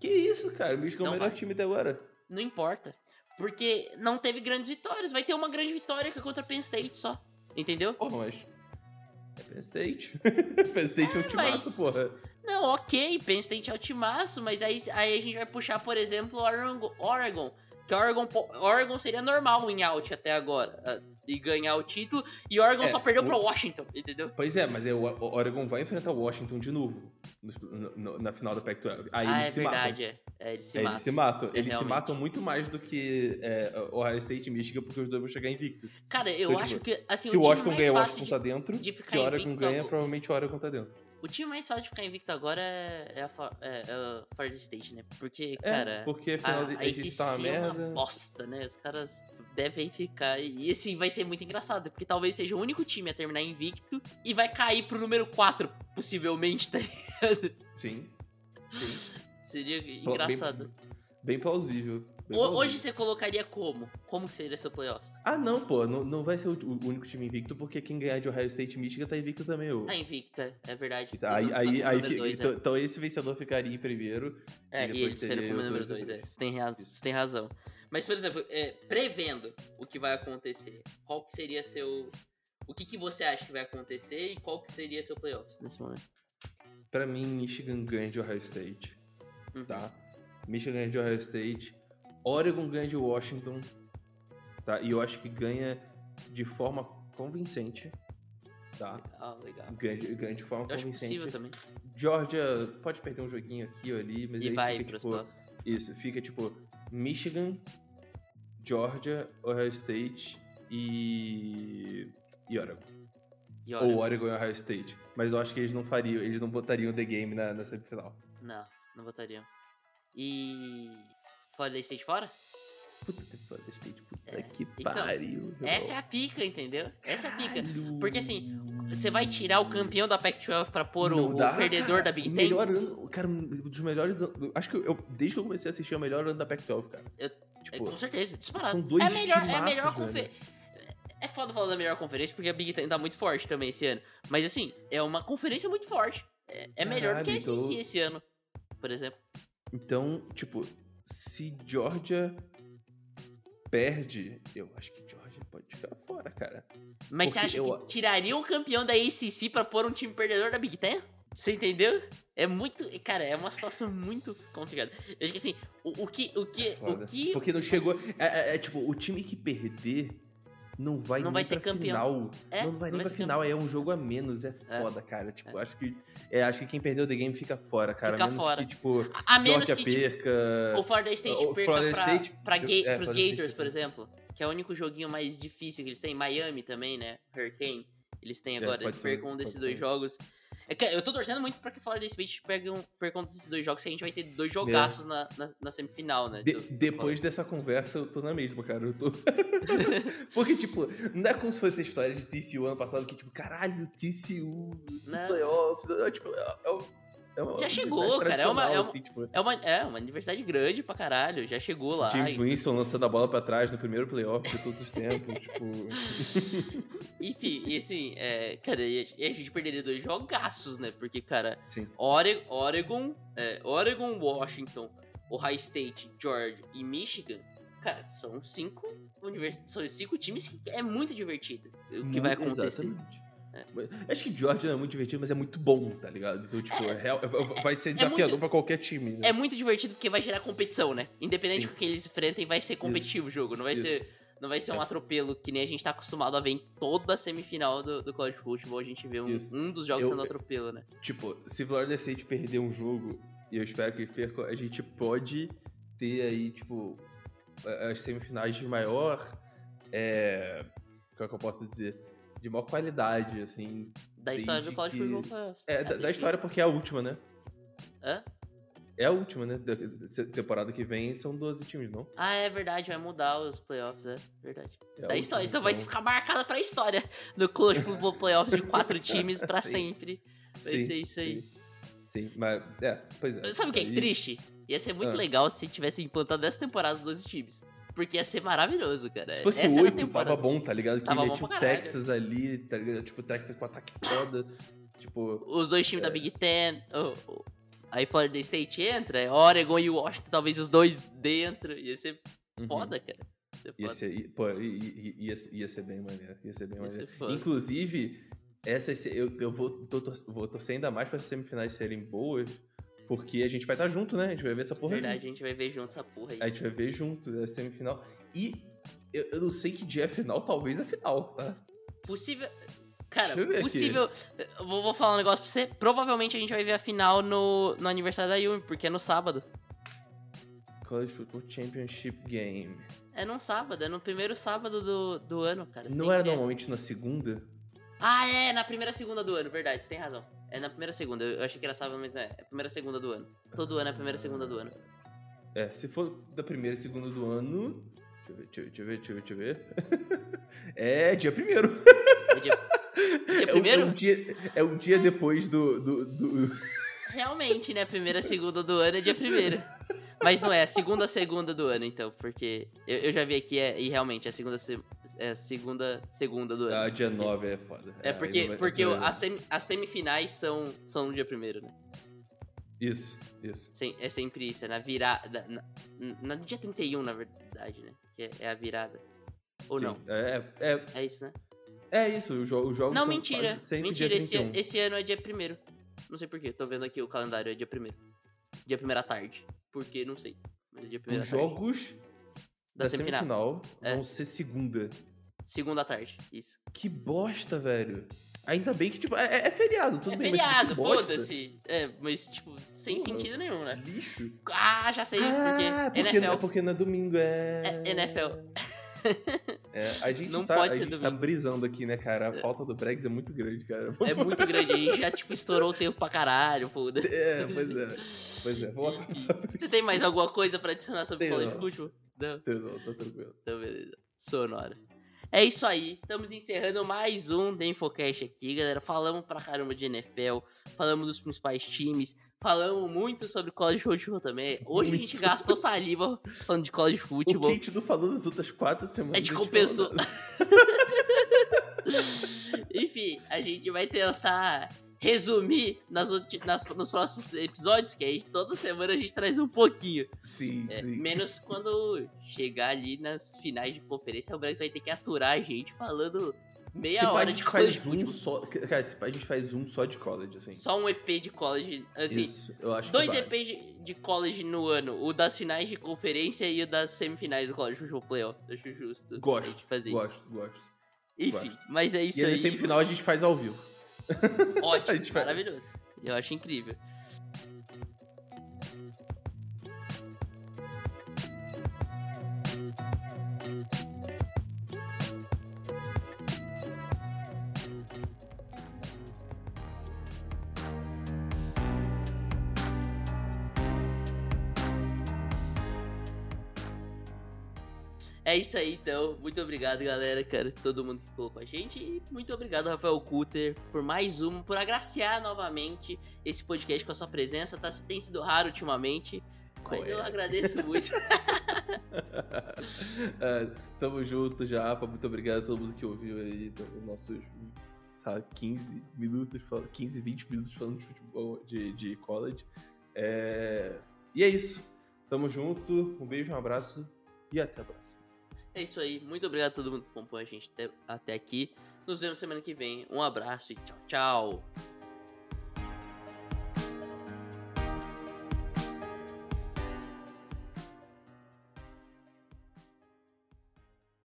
Que isso, cara? O Michigan é o Não melhor vai. time até agora. Não importa. Porque não teve grandes vitórias. Vai ter uma grande vitória que é contra Penn State só. Entendeu? Porra, mas. É Penn State. (laughs) Penn State é, um É, timaço, mas- porra. Não, ok, Penn State é o timaço, mas aí, aí a gente vai puxar, por exemplo, Oregon. Oregon que Oregon, Oregon seria normal em out até agora. E ganhar o título. E Oregon É, só perdeu o- pra Washington, entendeu? Pois é, mas é, o Oregon vai enfrentar o Washington de novo no- no- na final da Pac-12. Aí ah, eles é se verdade, é. É, eles se matam. É, matam. eles se matam. É, eles se matam muito mais do que é, Ohio State e Michigan, porque os dois vão chegar invictos. Cara, eu Então, acho tipo, que. Assim, se o Washington ganha, o Washington de- tá dentro. de Se o Oregon ganha, provavelmente o Oregon tá dentro. O time mais fácil de ficar invicto agora é, é a é, é o Florida State, né? Porque, É, cara. porque A, afinal a de ACC tá uma é uma merda. bosta, né? Os caras devem ficar. E assim, vai ser muito engraçado, porque talvez seja o único time a terminar invicto e vai cair pro número 4, possivelmente, tá ligado? Sim. (laughs) Sim. Seria engraçado. Bem, bem plausível. Hoje você colocaria como? Como que seria seu playoffs? Ah, não, pô. Não, não vai ser o, o único time invicto, porque quem ganhar de Ohio State e Michigan tá invicto também. ô. Tá invicta, é verdade. Então, aí, aí, o aí, fi- dois, então, é. então esse vencedor ficaria em primeiro. É, e e eles teria como o número dois e 2, é. Você tem, raz- Isso. você tem razão. Mas, por exemplo, é, prevendo o que vai acontecer, qual que seria seu. O que, que você acha que vai acontecer e qual que seria seu playoffs nesse momento? Pra mim, Michigan ganha de Ohio State, Uhum. tá? Michigan ganha de Ohio State. Oregon ganha de Washington, tá? E eu acho que ganha de forma convincente, tá? Ah, legal. Ganha de, ganha de forma Eu acho convincente. possível também. Georgia pode perder um joguinho aqui ou ali, mas E aí vai fica, tipo. Isso, fica tipo Michigan, Georgia, Ohio State e. e Oregon. E Ou Oregon. Oregon e Ohio State. Mas eu acho que eles não fariam, eles não botariam The Game na, na semifinal. Não, não botariam. E. Florida State fora? Puta que Florida State, puta É, que então, pariu. Essa é a pica, entendeu? Essa é a pica. Porque assim, você vai tirar o campeão da Pac-12 pra pôr o, Não o dá, perdedor cara. da Big O Ten? melhor ano, cara, um dos melhores anos. Acho que eu, desde que eu comecei a assistir, é o melhor ano da Pac-12, cara. Eu- É, tipo, com certeza, disparado. são dois é melhor, é a melhor timaços, conferência. É foda falar da melhor conferência porque a Big Ten tá muito forte também esse ano. Mas assim, é uma conferência muito forte. É, é melhor do que a SEC então- esse ano, por exemplo. Então, tipo, se Georgia perde, eu acho que Georgia pode ficar fora, cara. Mas você Porque acha eu- que tiraria o campeão da ACC pra pôr um time perdedor da Big Ten? Você entendeu? É muito. Cara, é uma situação muito complicada. Eu acho que assim, o, o que. O que. Foda. O que. Porque não chegou. É, é- é, tipo, o time que perder não vai Não nem vai ser pra campeão. final. É, não vai não nem vai pra final, é um jogo a menos. É É. foda, cara. Tipo, acho que. É, acho que quem perdeu the game fica fora, cara. Fica a menos fora. que, tipo, A menos Georgia que. tipo, perca. o Florida State o perca Florida pra, State- pra é, ga Florida pros State Gators, por perca. exemplo. Que é o único joguinho mais difícil que eles têm. Miami também, né? Hurricane. Eles têm É, agora. eles percam um desses dois jogos. É que eu tô torcendo muito pra que Florida State pegue um, percam um desses dois jogos, que a gente vai ter dois jogaços na, na, na semifinal, né? De- depois dessa conversa, eu tô na mesma, cara. Eu tô. (laughs) Porque, tipo, não é como se fosse a história de TCU ano passado, que, tipo, caralho, TCU, Né? playoffs. É, tipo, é, é, o- é uma Já chegou, cara, é uma- é uma- assim, tipo, É uma, é uma universidade grande pra caralho, já chegou lá. James e- Winston lançando a bola pra trás no primeiro playoff de todos os tempos. (laughs) tipo. Enfim, e assim, é, cara, e a, gente perderia dois jogaços, né? Porque, cara, Sim. Ore- Oregon, é, Oregon, Washington, Ohio State, Georgia e Michigan, cara, são cinco univers... são cinco times que é muito divertido o que vai acontecer. Exatamente. Acho que Georgia não é muito divertido, mas é muito bom, tá ligado? Então, tipo, é real- vai ser desafiador muito- pra qualquer time. Né? É muito divertido porque vai gerar competição, né? Independente Sim. do que eles enfrentem, vai ser competitivo o jogo. Não vai Isso. ser, não vai ser um É. atropelo que nem a gente tá acostumado a ver em toda a semifinal do, do College Football. A gente vê um, Isso. um dos jogos Eu- sendo atropelo, né? Tipo, se Florida State perder um jogo, e eu espero que eles percam, a gente pode ter aí, tipo, as semifinais de maior. É. Como é que eu posso dizer? De maior qualidade, assim. Da história do College que- Football Playoffs. É, da, da história, porque é a última, né? Hã? É a última, né? Da, da temporada que vem são 12 times, não? Ah, é verdade, vai mudar os playoffs, é verdade. É da última, história, então, vai ficar marcada pra história do College Football (laughs) Playoffs de quatro times pra Sim. sempre. Vai Sim, ser isso aí. Sim, sim, mas. É, pois é. Sabe o que é Aí- triste? Ia ser muito Ah. legal se tivesse implantado essa temporada os 12 times. Porque ia ser maravilhoso, cara. Se fosse Essa era a oito, temporada. tava bom, tá ligado? Que ele tinha o. Texas ali, tá ligado? Tipo, o Texas com ataque foda. Tipo, Os dois É. times da Big Ten. o- o- aí Florida State entra, é Oregon e Washington, talvez os dois dentro. Ia ser uhum. foda, cara. Ia ser Ia foda. ser, i- pô, i- i- ia, ia ser bem maneiro. Ia ser bem Ia ser maneiro. foda. Inclusive, essa, eu, eu vou, tô, tor- vou torcer ainda mais para as semifinais serem boas, porque a gente vai estar junto, né? A gente vai ver essa porra Verdade, a gente vai ver junto essa porra aí. A gente vai ver junto a semifinal. E eu, eu não sei que dia é final, talvez a final, tá? Possível. Cara, possível. Vou, vou falar um negócio pra você. Provavelmente a gente vai ver a final no, no aniversário da Yumi, porque é no sábado. College Football Championship Game. É num sábado, é no primeiro sábado do, do ano, cara. Não era é. normalmente na segunda? Ah, é, na primeira segunda do ano, verdade, você tem razão. É na primeira segunda, eu achei que era sábado, mas não é. É a primeira segunda do ano. Todo ano é a primeira segunda do ano. É, se for da primeira e segunda do ano. Deixa eu ver, deixa eu ver, deixa eu ver, deixa eu ver. Deixa eu ver. (laughs) é dia primeiro. É dia, dia É o- primeiro? É um dia, é um dia depois do. do, do- Realmente, né? Primeira segunda do ano é dia primeiro. Mas não é, a segunda segunda do ano, então, porque eu, eu já vi aqui é, e realmente é a segunda, se- é a segunda segunda do ano. Ah, dia 9 é foda. é aí porque, vai- porque vai- as, as semifinais são, são no dia primeiro, né? Isso, isso. Sem- É sempre isso, é na virada. Na, na, no dia 31, na verdade, né? Que é, é a virada. Ou Sim, não? É, é, É isso, né? é isso, os jo- os jogos Não, são mentira. quase sempre Mentira, dia esse, 31. esse ano é dia primeiro. Não sei porquê, tô vendo aqui o calendário, é dia primeiro. Dia primeira tarde. Por quê? Não sei. Mas é dia Os tarde. jogos da, da semifinal. semifinal É. vão ser segunda. Segunda tarde, isso. Que bosta, velho. Ainda bem que, tipo, é, é feriado, tudo é bem, mas, tipo, feriado, que bosta. foda-se. É, mas, tipo, sem Porra. sentido nenhum, né? Lixo. Ah, já sei, ah, porque porque, NFL. é porque não é domingo, é... É NFL. É, a gente, Não tá, a gente tá brisando aqui, né, cara? A falta do Bregs é muito grande, cara. É muito grande, a gente já, tipo, estourou o tempo pra caralho, foda É, pois é. Pois é. Você tem mais alguma coisa pra adicionar sobre o college football? Não? Não, tá tranquilo. Então, beleza. Sonora. É isso aí, estamos encerrando mais um The Infocast aqui, galera. Falamos pra caramba de NFL, falamos dos principais times, falamos muito sobre college football também. Hoje a gente Muito. gastou saliva falando de college O football. que a gente não falou nas outras quatro semanas. A gente não compensou. falou nada. (laughs) Enfim, a gente vai tentar resumir nas, nas- nos próximos episódios, que aí toda semana a gente traz um pouquinho. Sim, É, sim. menos quando chegar ali nas finais de conferência, o Brasil vai ter que aturar a gente falando meia Se pá, a hora gente de faz um só. Cara, se a gente faz um só de college, assim. Só um EP de college, assim, Isso, eu acho dois que vale. EPs de, de college no ano, o das finais de conferência e o das semifinais do college football playoff. Acho justo. Gosto, fazer isso. gosto, gosto. Enfim, gosto. mas é isso E aí, na semifinal a gente faz ao vivo. Ótimo, (laughs) maravilhoso. Eu acho incrível. É isso aí, então. Muito obrigado, galera, cara. Todo mundo que ficou com a gente. E muito obrigado, Rafael Kuter, por mais um, por agraciar novamente esse podcast com a sua presença. Tá, tem sido raro ultimamente. Mas eu agradeço muito. (laughs) (laughs) É, tamo junto, Japa. Muito obrigado a todo mundo que ouviu aí os nossos, sabe, 15 minutos, fal- 15, 20 minutos falando de futebol, de, de college. É, E é isso. Tamo junto. Um beijo, um abraço e até a próxima. É isso aí. Muito obrigado a todo mundo que acompanha a gente até aqui. Nos vemos semana que vem. Um abraço e tchau, tchau.